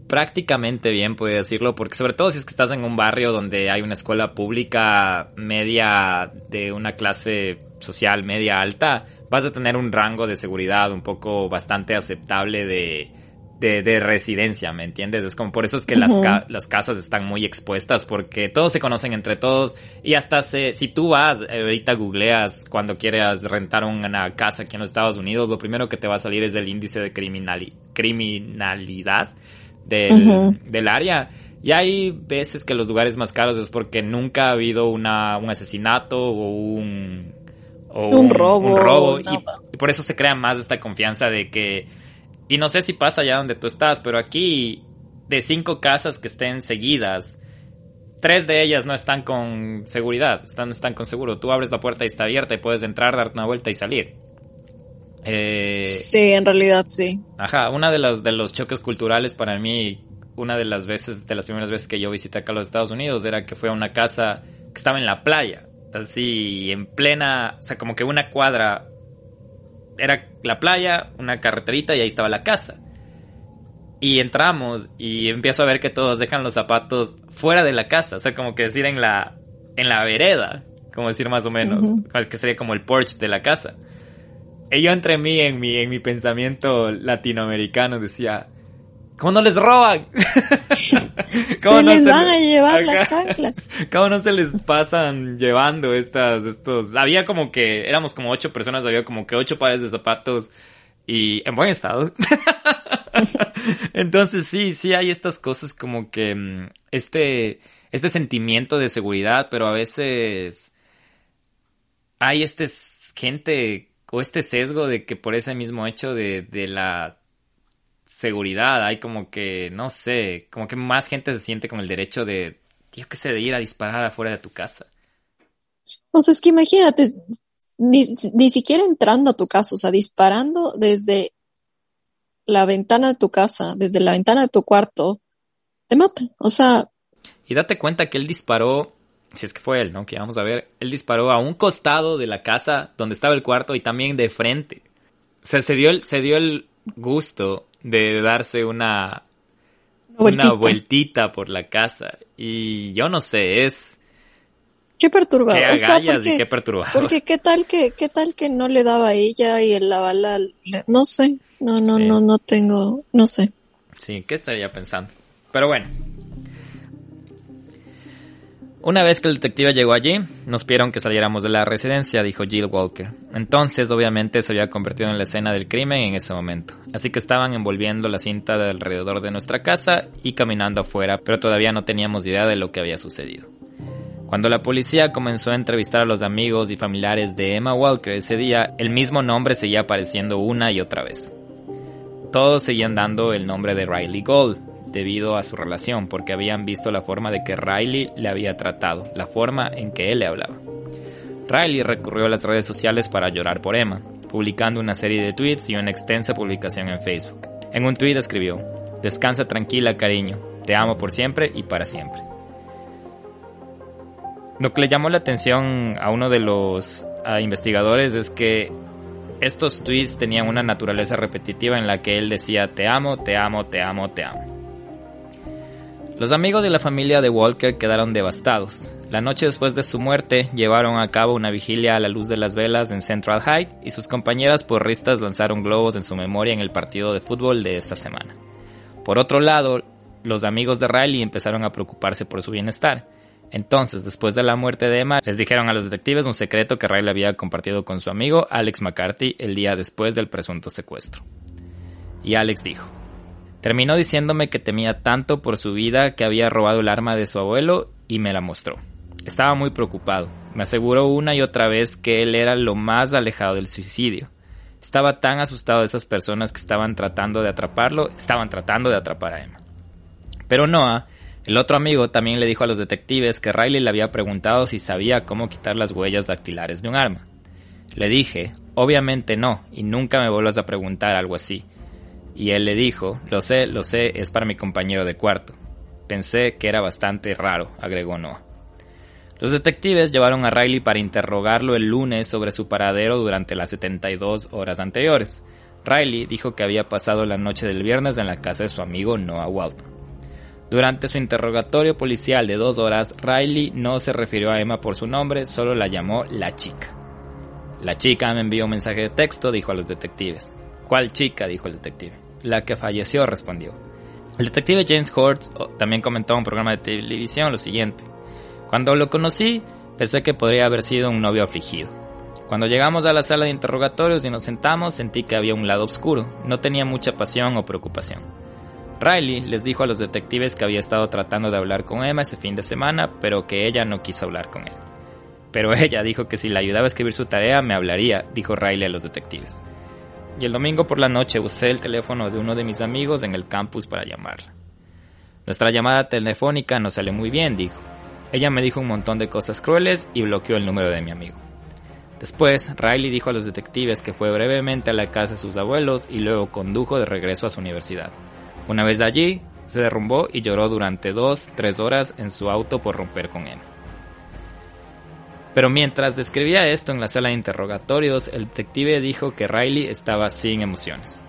prácticamente bien, puede decirlo, porque sobre todo si es que estás en un barrio donde hay una escuela pública media de una clase social media alta, vas a tener un rango de seguridad un poco bastante aceptable de, de, residencia, ¿me entiendes? Es como por eso es que las, las casas están muy expuestas porque todos se conocen entre todos y hasta se, si tú vas, ahorita googleas cuando quieras rentar una casa aquí en los Estados Unidos, lo primero que te va a salir es el índice de criminalidad del, del área. Y hay veces que los lugares más caros es porque nunca ha habido una, un asesinato o un, un, robo. Un robo. y, por eso se crea más esta confianza de que y no sé si pasa allá donde tú estás, pero aquí de cinco casas que estén seguidas, tres de ellas no están con seguridad, están, están con seguro. Tú abres la puerta y está abierta y puedes entrar, darte una vuelta y salir. Eh, sí, en realidad sí. Ajá, una de los, de los choques culturales para mí, una de las veces, de las primeras veces que yo visité acá a los Estados Unidos, era que fue a una casa que estaba en la playa, así en plena, o sea, como que una cuadra era la playa, una carreterita y ahí estaba la casa. Y entramos y empiezo a ver que todos dejan los zapatos fuera de la casa, o sea, como que decir en la en la vereda, como decir más o menos, que sería como el porch de la casa. Y yo entre mí en mi en mi pensamiento latinoamericano decía, ¿Cómo no les roban? *laughs* ¿Cómo se les van a llevar las chanclas. *laughs* ¿Cómo no se les pasan llevando estas, estos? Había como que, éramos como ocho personas, había como que ocho pares de zapatos y en buen estado. *laughs* Entonces sí, sí hay estas cosas como que mm, este, este sentimiento de seguridad, pero a veces hay este gente o este sesgo de que por ese mismo hecho de, de la seguridad, hay como que, no sé, como que más gente se siente con el derecho de, tío, que sé, de ir a disparar afuera de tu casa. O sea, es que imagínate, ni, siquiera entrando a tu casa, o sea, disparando desde la ventana de tu casa, desde la ventana de tu cuarto, te matan. O sea. Y date cuenta que él disparó, si es que fue él, ¿no? Que vamos a ver, él disparó a un costado de la casa donde estaba el cuarto y también de frente. O sea, se dio el, se dio el gusto de darse una, una vueltita por la casa. Y yo no sé, es... Qué perturbador. Qué agallas y qué perturbador. Porque qué tal que, qué tal que no le daba a ella y la bala, no sé, no, no, no, no tengo, no sé. Sí, ¿qué estaría pensando? Pero bueno, una vez que el detective llegó allí, nos pidieron que saliéramos de la residencia, dijo Jill Walker. Entonces, obviamente, se había convertido en la escena del crimen en ese momento. Así que estaban envolviendo la cinta de alrededor de nuestra casa y caminando afuera, pero todavía no teníamos idea de lo que había sucedido. Cuando la policía comenzó a entrevistar a los amigos y familiares de Emma Walker ese día, el mismo nombre seguía apareciendo una y otra vez. Todos seguían dando el nombre de Riley Gold, debido a su relación, porque habían visto la forma de que Riley le había tratado, la forma en que él le hablaba. Riley recurrió a las redes sociales para llorar por Emma, publicando una serie de tweets y una extensa publicación en Facebook. En un tweet escribió, Descansa tranquila, cariño, te amo por siempre y para siempre. Lo que le llamó la atención a uno de los investigadores es que estos tweets tenían una naturaleza repetitiva en la que él decía te amo, te amo, te amo, te amo. Los amigos de la familia de Walker quedaron devastados. La noche después de su muerte, llevaron a cabo una vigilia a la luz de las velas en Central High y sus compañeras porristas lanzaron globos en su memoria en el partido de fútbol de esta semana. Por otro lado, los amigos de Riley empezaron a preocuparse por su bienestar. Entonces, después de la muerte de Emma, les dijeron a los detectives un secreto que Riley había compartido con su amigo Alex McCarthy el día después del presunto secuestro. Y Alex dijo, Terminó diciéndome que temía tanto por su vida que había robado el arma de su abuelo y me la mostró. Estaba muy preocupado. Me aseguró una y otra vez que él era lo más alejado del suicidio. Estaba tan asustado de esas personas que estaban tratando de atraparlo, estaban tratando de atrapar a Emma. Pero Noah El otro amigo también le dijo a los detectives que Riley le había preguntado si sabía cómo quitar las huellas dactilares de un arma. Le dije, obviamente no, y nunca me vuelvas a preguntar algo así. Y él le dijo, lo sé, lo sé, es para mi compañero de cuarto. Pensé que era bastante raro, agregó Noah. Los detectives llevaron a Riley para interrogarlo el lunes sobre su paradero durante las 72 horas anteriores. Riley dijo que había pasado la noche del viernes en la casa de su amigo Noah Walton. Durante su interrogatorio policial de dos horas, Riley no se refirió a Emma por su nombre, solo la llamó la chica. La chica me envió un mensaje de texto, dijo a los detectives. ¿Cuál chica? dijo el detective. La que falleció, respondió. El detective James Hortz también comentó en un programa de televisión lo siguiente. Cuando lo conocí, pensé que podría haber sido un novio afligido. Cuando llegamos a la sala de interrogatorios y nos sentamos, sentí que había un lado oscuro, no tenía mucha pasión o preocupación. Riley les dijo a los detectives que había estado tratando de hablar con Emma ese fin de semana, pero que ella no quiso hablar con él. Pero *laughs* ella dijo que si le ayudaba a escribir su tarea, me hablaría, dijo Riley a los detectives. Y el domingo por la noche usé el teléfono de uno de mis amigos en el campus para llamarla. Nuestra llamada telefónica no salió muy bien, dijo. Ella me dijo un montón de cosas crueles y bloqueó el número de mi amigo. Después, Riley dijo a los detectives que fue brevemente a la casa de sus abuelos y luego condujo de regreso a su universidad. Una vez allí, se derrumbó y lloró durante dos, tres horas en su auto por romper con él. Pero mientras describía esto en la sala de interrogatorios, el detective dijo que Riley estaba sin emociones.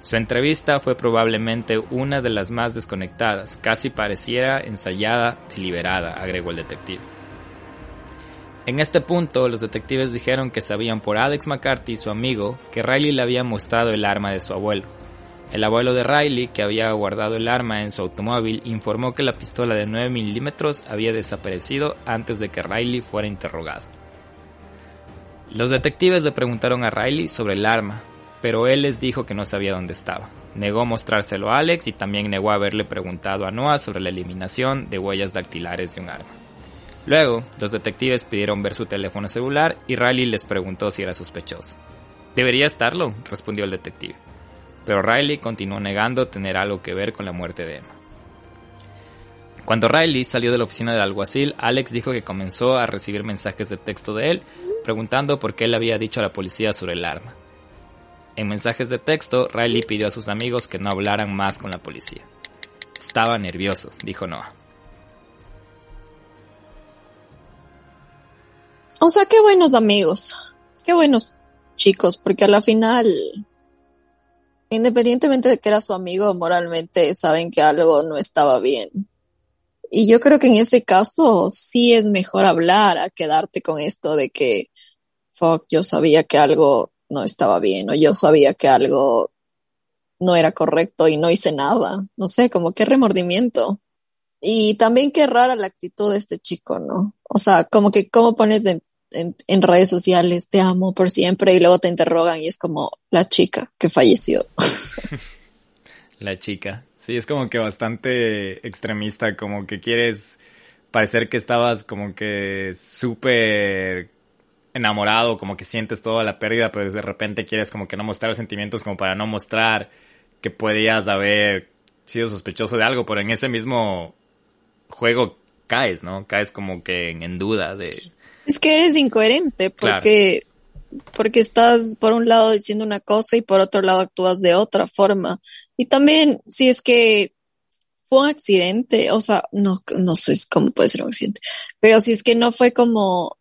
Su entrevista fue probablemente una de las más desconectadas, casi pareciera ensayada, deliberada, agregó el detective. En este punto, los detectives dijeron que sabían por Alex McCarthy, su amigo, que Riley le había mostrado el arma de su abuelo. El abuelo de Riley, que había guardado el arma en su automóvil, informó que la pistola de 9 milímetros había desaparecido antes de que Riley fuera interrogado. Los detectives le preguntaron a Riley sobre el arma, pero él les dijo que no sabía dónde estaba. Negó mostrárselo a Alex y también negó haberle preguntado a Noah sobre la eliminación de huellas dactilares de un arma. Luego, los detectives pidieron ver su teléfono celular y Riley les preguntó si era sospechoso. Debería estarlo, respondió el detective. Pero Riley continuó negando tener algo que ver con la muerte de Emma. Cuando Riley salió de la oficina del alguacil, Alex dijo que comenzó a recibir mensajes de texto de él preguntando por qué le había dicho a la policía sobre el arma. En mensajes de texto, Riley pidió a sus amigos que no hablaran más con la policía. Estaba nervioso, dijo Noah. O sea, qué buenos amigos, qué buenos chicos, porque a la final, independientemente de que era su amigo, moralmente saben que algo no estaba bien. Y yo creo que en ese caso sí es mejor hablar a quedarte con esto de que, fuck, yo sabía que algo no estaba bien o yo sabía que algo no era correcto y no hice nada. No sé, como qué remordimiento. Y también qué rara la actitud de este chico, ¿no? O sea, como que cómo pones en, en, redes sociales, te amo por siempre y luego te interrogan y es como la chica que falleció. *laughs* la chica. Sí, es como que bastante extremista, como que quieres parecer que estabas como que súper enamorado, como que sientes toda la pérdida, pero de repente quieres como que no mostrar sentimientos como para no mostrar que podías haber sido sospechoso de algo, pero en ese mismo juego caes, ¿no? Caes como que en, duda de... Es que eres incoherente porque, porque estás por un lado diciendo una cosa y por otro lado actúas de otra forma. Y también si es que fue un accidente, o sea, no, no sé cómo puede ser un accidente, pero si es que no fue como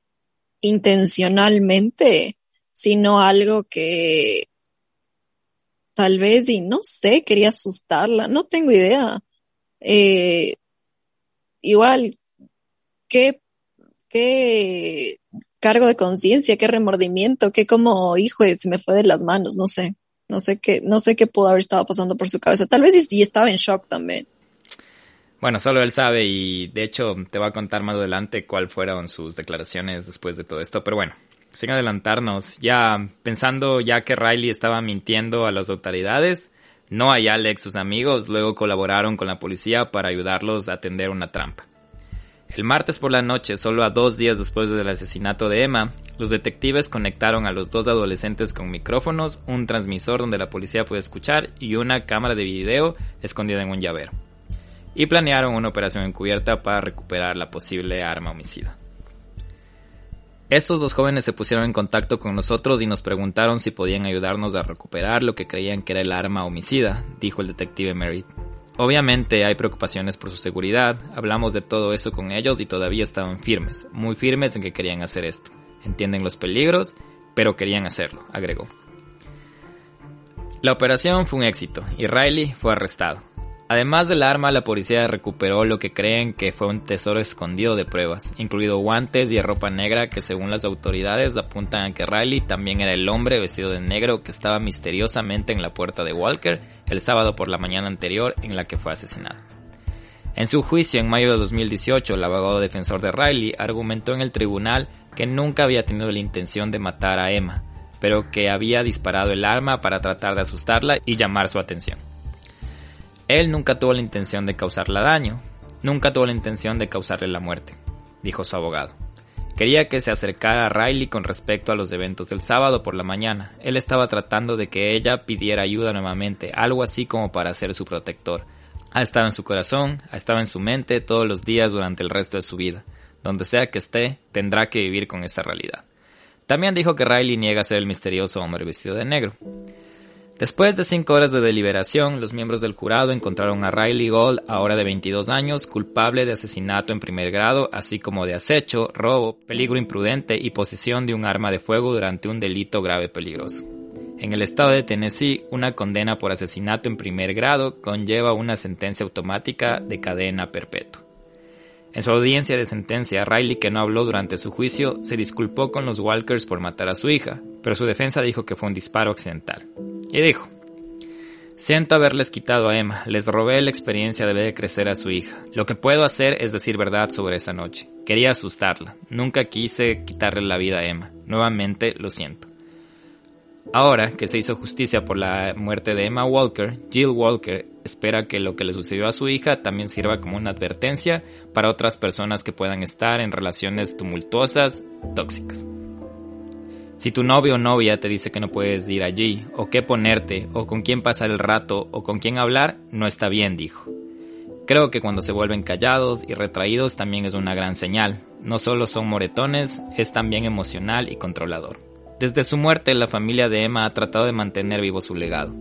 intencionalmente, sino algo que tal vez, y no sé, quería asustarla, no tengo idea. Eh, igual, qué, qué cargo de conciencia, qué remordimiento, qué como, hijo, se me fue de las manos, no sé, no sé qué, no sé qué pudo haber estado pasando por su cabeza. Tal vez y estaba en shock también. Bueno, solo él sabe y de hecho te va a contar más adelante cuál fueron sus declaraciones después de todo esto. Pero bueno, sin adelantarnos, ya pensando ya que Riley estaba mintiendo a las autoridades, Noah y Alex, sus amigos, luego colaboraron con la policía para ayudarlos a atender una trampa. El martes por la noche, solo a dos días después del asesinato de Emma, los detectives conectaron a los dos adolescentes con micrófonos, un transmisor donde la policía puede escuchar y una cámara de video escondida en un llavero. y planearon una operación encubierta para recuperar la posible arma homicida. Estos dos jóvenes se pusieron en contacto con nosotros y nos preguntaron si podían ayudarnos a recuperar lo que creían que era el arma homicida, dijo el detective Merritt. Obviamente hay preocupaciones por su seguridad, hablamos de todo eso con ellos y todavía estaban firmes, muy firmes en que querían hacer esto. Entienden los peligros, pero querían hacerlo, agregó. La operación fue un éxito y Riley fue arrestado. Además del arma, la policía recuperó lo que creen que fue un tesoro escondido de pruebas, incluido guantes y ropa negra que según las autoridades apuntan a que Riley también era el hombre vestido de negro que estaba misteriosamente en la puerta de Walker el sábado por la mañana anterior en la que fue asesinado. En su juicio en mayo de 2018, el abogado defensor de Riley argumentó en el tribunal que nunca había tenido la intención de matar a Emma, pero que había disparado el arma para tratar de asustarla y llamar su atención. Él nunca tuvo la intención de causarle daño, nunca tuvo la intención de causarle la muerte, dijo su abogado. Quería que se acercara a Riley con respecto a los eventos del sábado por la mañana. Él estaba tratando de que ella pidiera ayuda nuevamente, algo así como para ser su protector. Ha estado en su corazón, ha estado en su mente todos los días durante el resto de su vida. Donde sea que esté, tendrá que vivir con esta realidad. También dijo que Riley niega ser el misterioso hombre vestido de negro. Después de cinco horas de deliberación, los miembros del jurado encontraron a Riley Gold, ahora de 22 años, culpable de asesinato en primer grado, así como de acecho, robo, peligro imprudente y posesión de un arma de fuego durante un delito grave peligroso. En el estado de Tennessee, una condena por asesinato en primer grado conlleva una sentencia automática de cadena perpetua. En su audiencia de sentencia, Riley, que no habló durante su juicio, se disculpó con los Walkers por matar a su hija, pero su defensa dijo que fue un disparo accidental. Y dijo, Siento haberles quitado a Emma, les robé la experiencia de ver crecer a su hija. Lo que puedo hacer es decir verdad sobre esa noche. Quería asustarla, nunca quise quitarle la vida a Emma. Nuevamente lo siento. Ahora que se hizo justicia por la muerte de Emma Walker, Jill Walker espera que lo que le sucedió a su hija también sirva como una advertencia para otras personas que puedan estar en relaciones tumultuosas, tóxicas. Si tu novio o novia te dice que no puedes ir allí, o qué ponerte, o con quién pasar el rato, o con quién hablar, no está bien, dijo. Creo que cuando se vuelven callados y retraídos también es una gran señal. No solo son moretones, es también emocional y controlador. Desde su muerte, la familia de Emma ha tratado de mantener vivo su legado.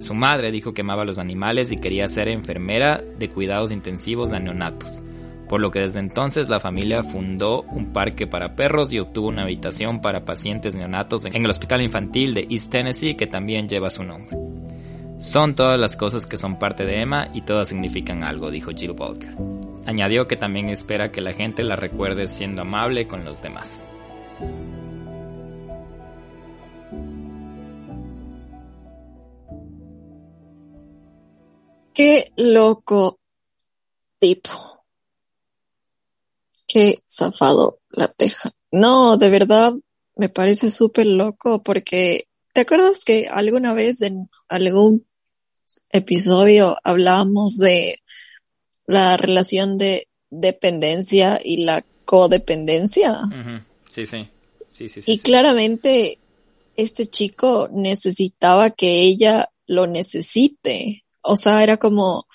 Su madre dijo que amaba a los animales y quería ser enfermera de cuidados intensivos de neonatos por lo que desde entonces la familia fundó un parque para perros y obtuvo una habitación para pacientes neonatos en el Hospital Infantil de East Tennessee que también lleva su nombre. Son todas las cosas que son parte de Emma y todas significan algo, dijo Jill Walker. Añadió que también espera que la gente la recuerde siendo amable con los demás. Qué loco tipo. Qué zafado la teja. No, de verdad me parece súper loco porque ¿te acuerdas que alguna vez en algún episodio hablábamos de la relación de dependencia y la codependencia? sí, sí, sí, sí. Y claramente este chico necesitaba que ella lo necesite. O sea, era como,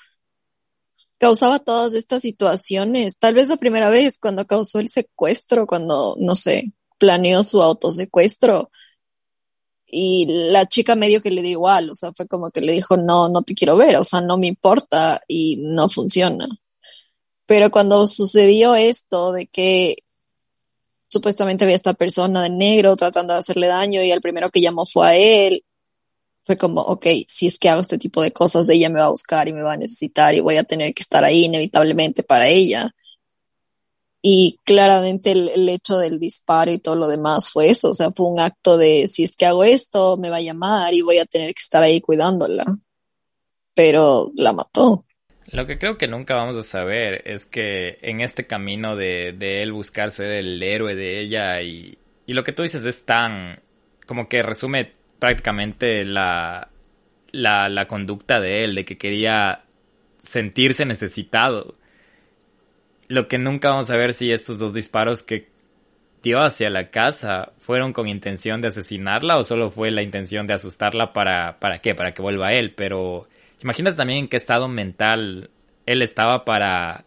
causaba todas estas situaciones. Tal vez la primera vez cuando causó el secuestro, cuando, no sé, planeó su autosecuestro. Y la chica medio que le dio igual, o sea, fue como que le dijo, no, no te quiero ver, o sea, no me importa y no funciona. Pero cuando sucedió esto de que supuestamente había esta persona de negro tratando de hacerle daño y el primero que llamó fue a él, fue como, ok, si es que hago este tipo de cosas, ella me va a buscar y me va a necesitar y voy a tener que estar ahí inevitablemente para ella. Y claramente el, hecho del disparo y todo lo demás fue eso, o sea, fue un acto de, si es que hago esto, me va a llamar y voy a tener que estar ahí cuidándola. Pero la mató. Lo que creo que nunca vamos a saber es que en este camino de, de él buscar ser el héroe de ella y, y lo que tú dices es tan, como que resume prácticamente la, la, la conducta de él, de que quería sentirse necesitado. Lo que nunca vamos a ver si estos dos disparos que dio hacia la casa fueron con intención de asesinarla o solo fue la intención de asustarla para, para qué, para que vuelva él. Pero imagínate también en qué estado mental él estaba para,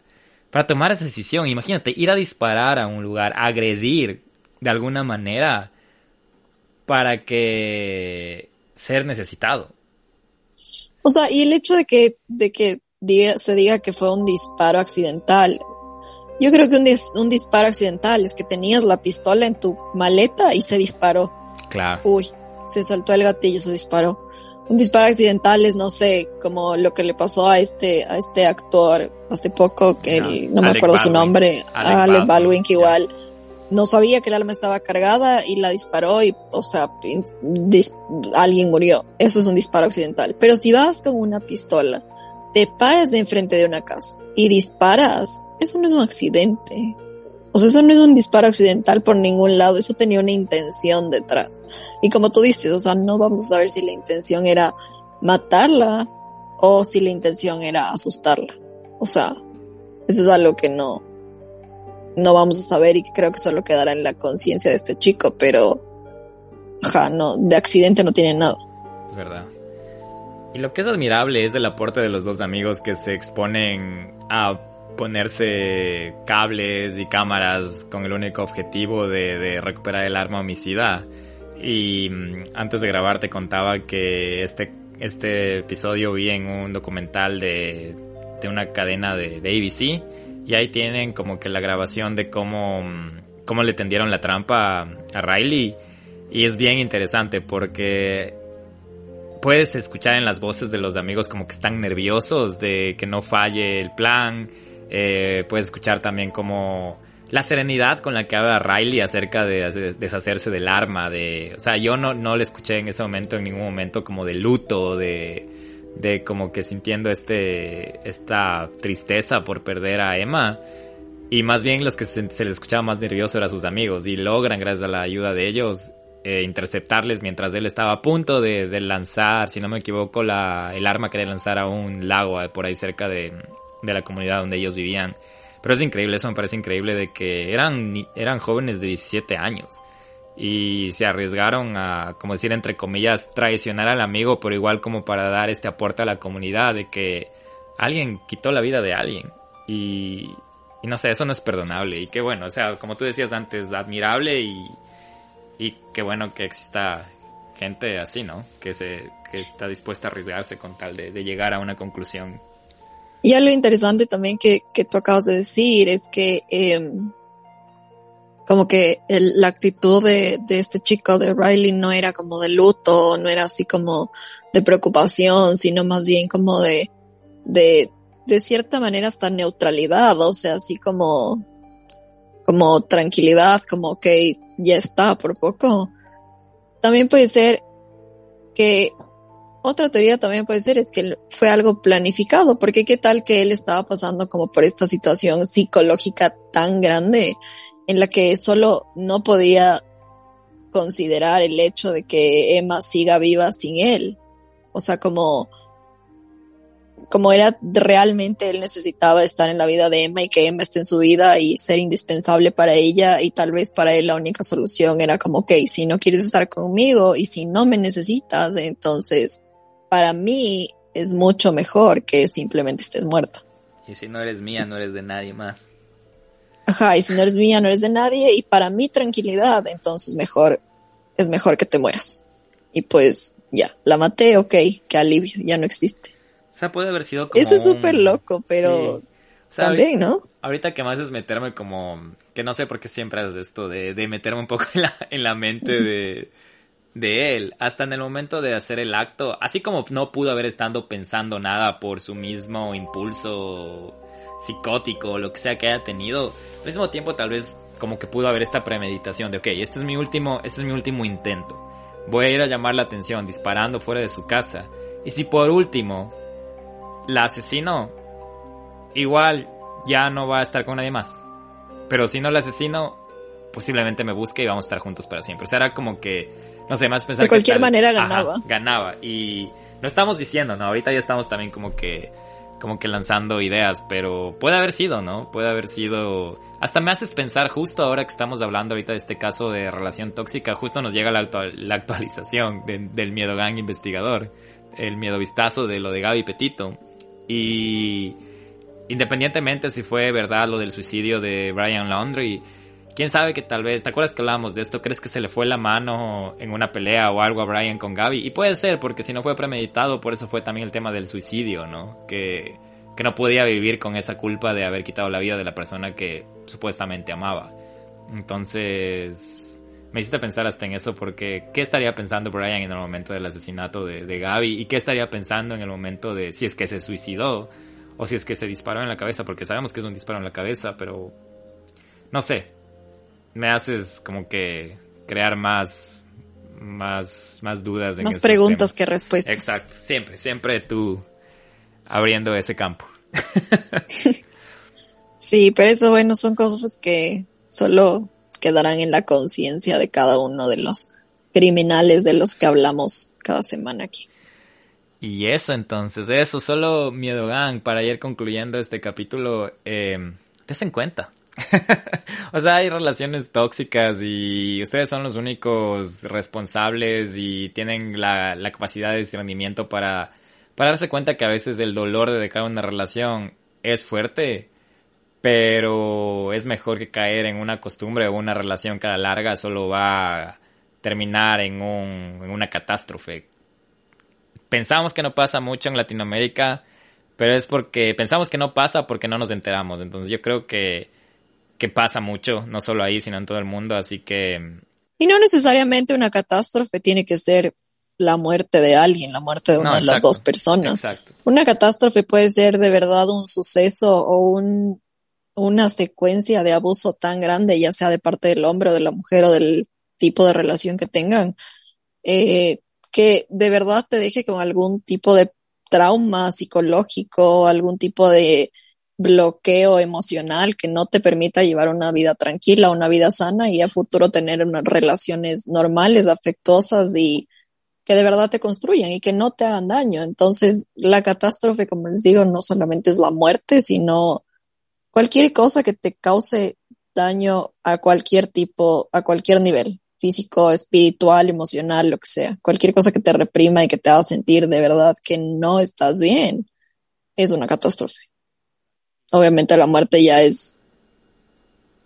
para tomar esa decisión. Imagínate, ir a disparar a un lugar, agredir de alguna manera para que ser necesitado. O sea, y el hecho de que, de que se diga que fue un disparo accidental. Yo creo que un, un disparo accidental es que tenías la pistola en tu maleta y se disparó. Claro. Uy, se saltó el gatillo, se disparó un disparo accidental es, no sé, como lo que le pasó a este, a este actor hace poco, que no, me acuerdo su nombre, a Alec Baldwin, que igual no sabía que el arma estaba cargada y la disparó y, o sea, alguien murió. Eso es un disparo accidental. Pero si vas con una pistola, te paras de enfrente de una casa y disparas, eso no es un accidente. O sea, eso no es un disparo accidental por ningún lado, eso tenía una intención detrás. Y como tú dices, o sea, no vamos a saber si la intención era matarla o si la intención era asustarla. O sea, eso es algo que no, no vamos a saber y creo que solo quedará en la conciencia de este chico, pero, ja, no, de accidente no tiene nada. Es verdad. Y lo que es admirable es el aporte de los dos amigos que se exponen a ponerse cables y cámaras con el único objetivo de, de recuperar el arma homicida. Y mm, antes de grabar te contaba que este, este episodio vi en un documental de, de una cadena de, de, ABC y ahí tienen como que la grabación de cómo, mm, cómo le tendieron la trampa a Riley. Y es bien interesante porque puedes escuchar en las voces de los amigos como que están nerviosos de que no falle el plan, eh, puedes escuchar también como la serenidad con la que habla Riley acerca de, deshacerse del arma, de, o sea, yo no, no le escuché en ese momento, en ningún momento como de luto, de, de como que sintiendo este, esta tristeza por perder a Emma. Y más bien los que se, les escuchaba más nervioso eran sus amigos y logran, gracias a la ayuda de ellos, eh, interceptarles mientras él estaba a punto de, lanzar, si no me equivoco, la, el arma que le lanzar a un lago eh, por ahí cerca de, de la comunidad donde ellos vivían. Pero es increíble, eso me parece increíble de que eran, eran jóvenes de 17 años y se arriesgaron a, como decir, entre comillas, traicionar al amigo, pero igual como para dar este aporte a la comunidad de que alguien quitó la vida de alguien. Y, no sé, eso no es perdonable. Y qué bueno, o sea, como tú decías antes, admirable y, y qué bueno que exista gente así, ¿no? Que, se, que está dispuesta a arriesgarse con tal de, llegar a una conclusión y algo interesante también que, que tú acabas de decir es que eh, como que la actitud de, de este chico de Riley no era como de luto, no era así como de preocupación, sino más bien como de, de, de cierta manera hasta neutralidad, o sea, así como, como tranquilidad, como que ya está por poco. También puede ser que otra teoría también puede ser es que fue algo planificado, porque qué tal que él estaba pasando como por esta situación psicológica tan grande en la que solo no podía considerar el hecho de que Emma siga viva sin él. O sea, como, como era realmente él necesitaba estar en la vida de Emma y que Emma esté en su vida y ser indispensable para ella y tal vez para él la única solución era como, ok, si no quieres estar conmigo y si no me necesitas, entonces para mí es mucho mejor que simplemente estés muerta. Y si no eres mía, no eres de nadie más. Ajá, y si no eres mía, no eres de nadie, y para mi tranquilidad, entonces mejor, es mejor que te mueras. Y pues, ya, la maté, ok, qué alivio, ya no existe. O sea, puede haber sido como Eso es súper loco, pero también, ¿no? Ahorita que más es meterme como, que no sé por qué siempre haces esto, de, de meterme un poco en la, en la mente de de él, hasta en el momento de hacer el acto, así como no pudo haber estado pensando nada por su mismo impulso psicótico o lo que sea que haya tenido, al mismo tiempo tal vez como que pudo haber esta premeditación de, ok, este es mi último, este es mi último intento, voy a ir a llamar la atención disparando fuera de su casa, y si por último la asesino, igual ya no va a estar con nadie más, pero si no la asesino, posiblemente me busque y vamos a estar juntos para siempre, o sea, era como que no sé, más pensar De cualquier manera ganaba. ganaba. Y no estamos diciendo, ¿no? Ahorita ya estamos también como que como que lanzando ideas, pero puede haber sido, ¿no? Puede haber sido... Hasta me haces pensar justo ahora que estamos hablando ahorita de este caso de relación tóxica, justo nos llega la, la actualización del miedo gang investigador, el miedo vistazo de lo de Gaby Petito. Y independientemente si fue verdad lo del suicidio de Brian Laundrie, quién sabe que tal vez, ¿te acuerdas que hablábamos de esto? ¿Crees que se le fue la mano en una pelea o algo a Brian con Gaby? Y puede ser, porque si no fue premeditado, por eso fue también el tema del suicidio, ¿no? Que, que no podía vivir con esa culpa de haber quitado la vida de la persona que supuestamente amaba. Entonces, me hiciste pensar hasta en eso porque ¿qué estaría pensando Brian en el momento del asesinato de, de Gaby? ¿Y qué estaría pensando en el momento de si es que se suicidó? O si es que se disparó en la cabeza, porque sabemos que es un disparo en la cabeza, pero no sé, me haces como que crear más, más, más dudas. En más preguntas que respuestas. Exacto, siempre, siempre tú abriendo ese campo. *laughs* sí, pero eso, bueno, son cosas que solo quedarán en la conciencia de cada uno de los criminales de los que hablamos cada semana aquí. Y eso entonces, eso, solo Miedo Gang, para ir concluyendo este capítulo, eh, en cuenta, *laughs* o sea, hay relaciones tóxicas y ustedes son los únicos responsables y tienen la, capacidad de discernimiento para, darse cuenta que a veces el dolor de dejar una relación es fuerte, pero es mejor que caer en una costumbre o una relación que a la larga solo va a terminar en una catástrofe. Pensamos que no pasa mucho en Latinoamérica, pero es porque pensamos que no pasa porque no nos enteramos. Entonces yo creo que que pasa mucho, no solo ahí, sino en todo el mundo, así que... Y no necesariamente una catástrofe tiene que ser la muerte de alguien, la muerte de una de las dos personas. Exacto. Una catástrofe puede ser de verdad un suceso o un, una secuencia de abuso tan grande, ya sea de parte del hombre o de la mujer o del tipo de relación que tengan, eh, que de verdad te deje con algún tipo de trauma psicológico, algún tipo de bloqueo emocional que no te permita llevar una vida tranquila, una vida sana y a futuro tener unas relaciones normales, afectuosas y que de verdad te construyan y que no te hagan daño. Entonces, la catástrofe, como les digo, no solamente es la muerte, sino cualquier cosa que te cause daño a cualquier tipo, a cualquier nivel, físico, espiritual, emocional, lo que sea. Cualquier cosa que te reprima y que te haga sentir de verdad que no estás bien, es una catástrofe obviamente la muerte ya es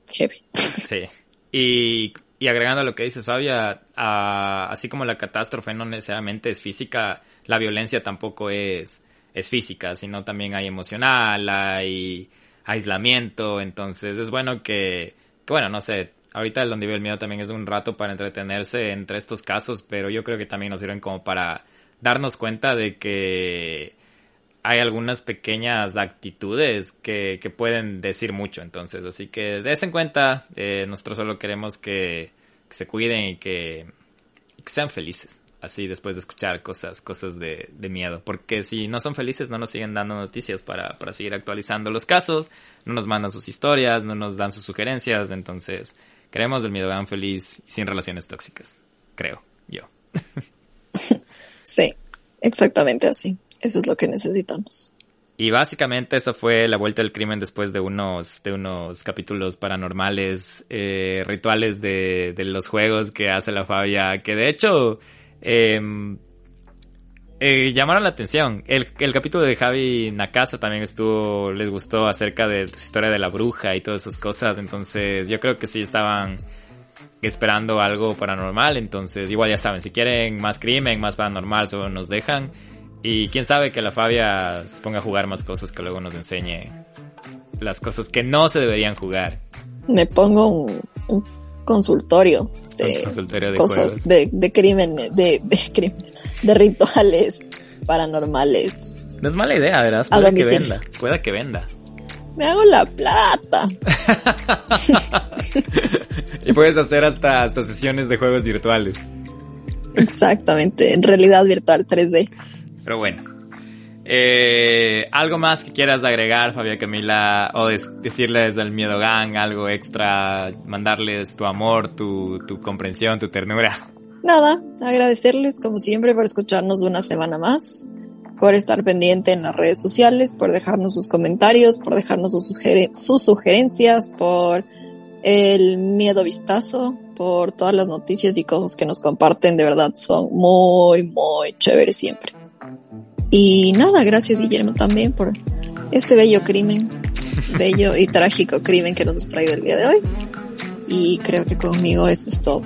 heavy. Sí. Y, y agregando a lo que dices, Fabia, así como la catástrofe no necesariamente es física, la violencia tampoco es, es física, sino también hay emocional, hay aislamiento, entonces es bueno que, que bueno, no sé, ahorita el donde vive el miedo también es un rato para entretenerse entre estos casos, pero yo creo que también nos sirven como para darnos cuenta de que hay algunas pequeñas actitudes que, que, pueden decir mucho. Entonces, así que des en cuenta. Eh, nosotros solo queremos que, se cuiden y que, sean felices. Así después de escuchar cosas, cosas de, miedo. Porque si no son felices, no nos siguen dando noticias para, para seguir actualizando los casos. No nos mandan sus historias, no nos dan sus sugerencias. Entonces, queremos el miedo vean feliz sin relaciones tóxicas. Creo, yo. *laughs* sí, exactamente así. Eso es lo que necesitamos. Y básicamente eso fue la vuelta del crimen después de unos, de unos capítulos paranormales, eh, rituales de, de, los juegos que hace la Fabia, que de hecho em, eh, llamaron la atención. El, el, capítulo de Javi Nakasa también estuvo, les gustó acerca de su historia de la bruja y todas esas cosas, entonces yo creo que sí estaban esperando algo paranormal, entonces igual ya saben, si quieren más crimen, más paranormal, solo nos dejan. Y quién sabe que la Fabia se ponga a jugar más cosas que luego nos enseñe las cosas que no se deberían jugar. Me pongo un, consultorio de, cosas de, de crímenes, de, de de rituales paranormales. No es mala idea, ¿verdad? Puede que venda, pueda que venda. Me hago la plata. *laughs* y puedes hacer hasta, hasta sesiones de juegos virtuales. Exactamente, en realidad virtual 3D. Pero bueno. Eh, ¿Algo más que quieras agregar, Fabia Camila? O decirles del Miedo Gang, algo extra, mandarles tu amor, tu, tu comprensión, tu ternura. Nada, agradecerles como siempre por escucharnos una semana más, por estar pendiente en las redes sociales, por dejarnos sus comentarios, por dejarnos sus, sus sugerencias, por el miedo vistazo, por todas las noticias y cosas que nos comparten. De verdad, son muy, muy chéveres siempre. Y nada, gracias Guillermo también por este bello crimen, *laughs* bello y trágico crimen que nos has traído el día de hoy. Y creo que conmigo eso es todo.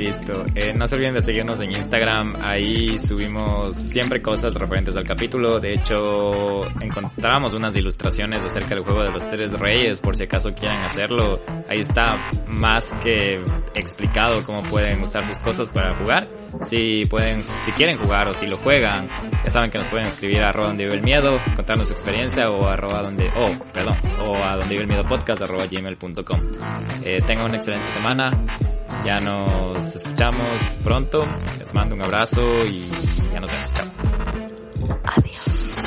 Listo. Eh, no se olviden de seguirnos en Instagram. Ahí subimos siempre cosas referentes al capítulo. De hecho, encontramos unas ilustraciones acerca del juego de los tres reyes, por si acaso quieren hacerlo. Ahí está más que explicado cómo pueden usar sus cosas para jugar. Si pueden, si quieren jugar o si lo juegan, ya saben que nos pueden escribir a arroba donde vive el miedo, contarnos su experiencia o arroba donde, oh, perdón, o a donde vive el miedo podcast arroba gmail.com. Eh, tengan una excelente semana. Ya nos escuchamos pronto. Les mando un abrazo y ya nos vemos. Chao. Adiós.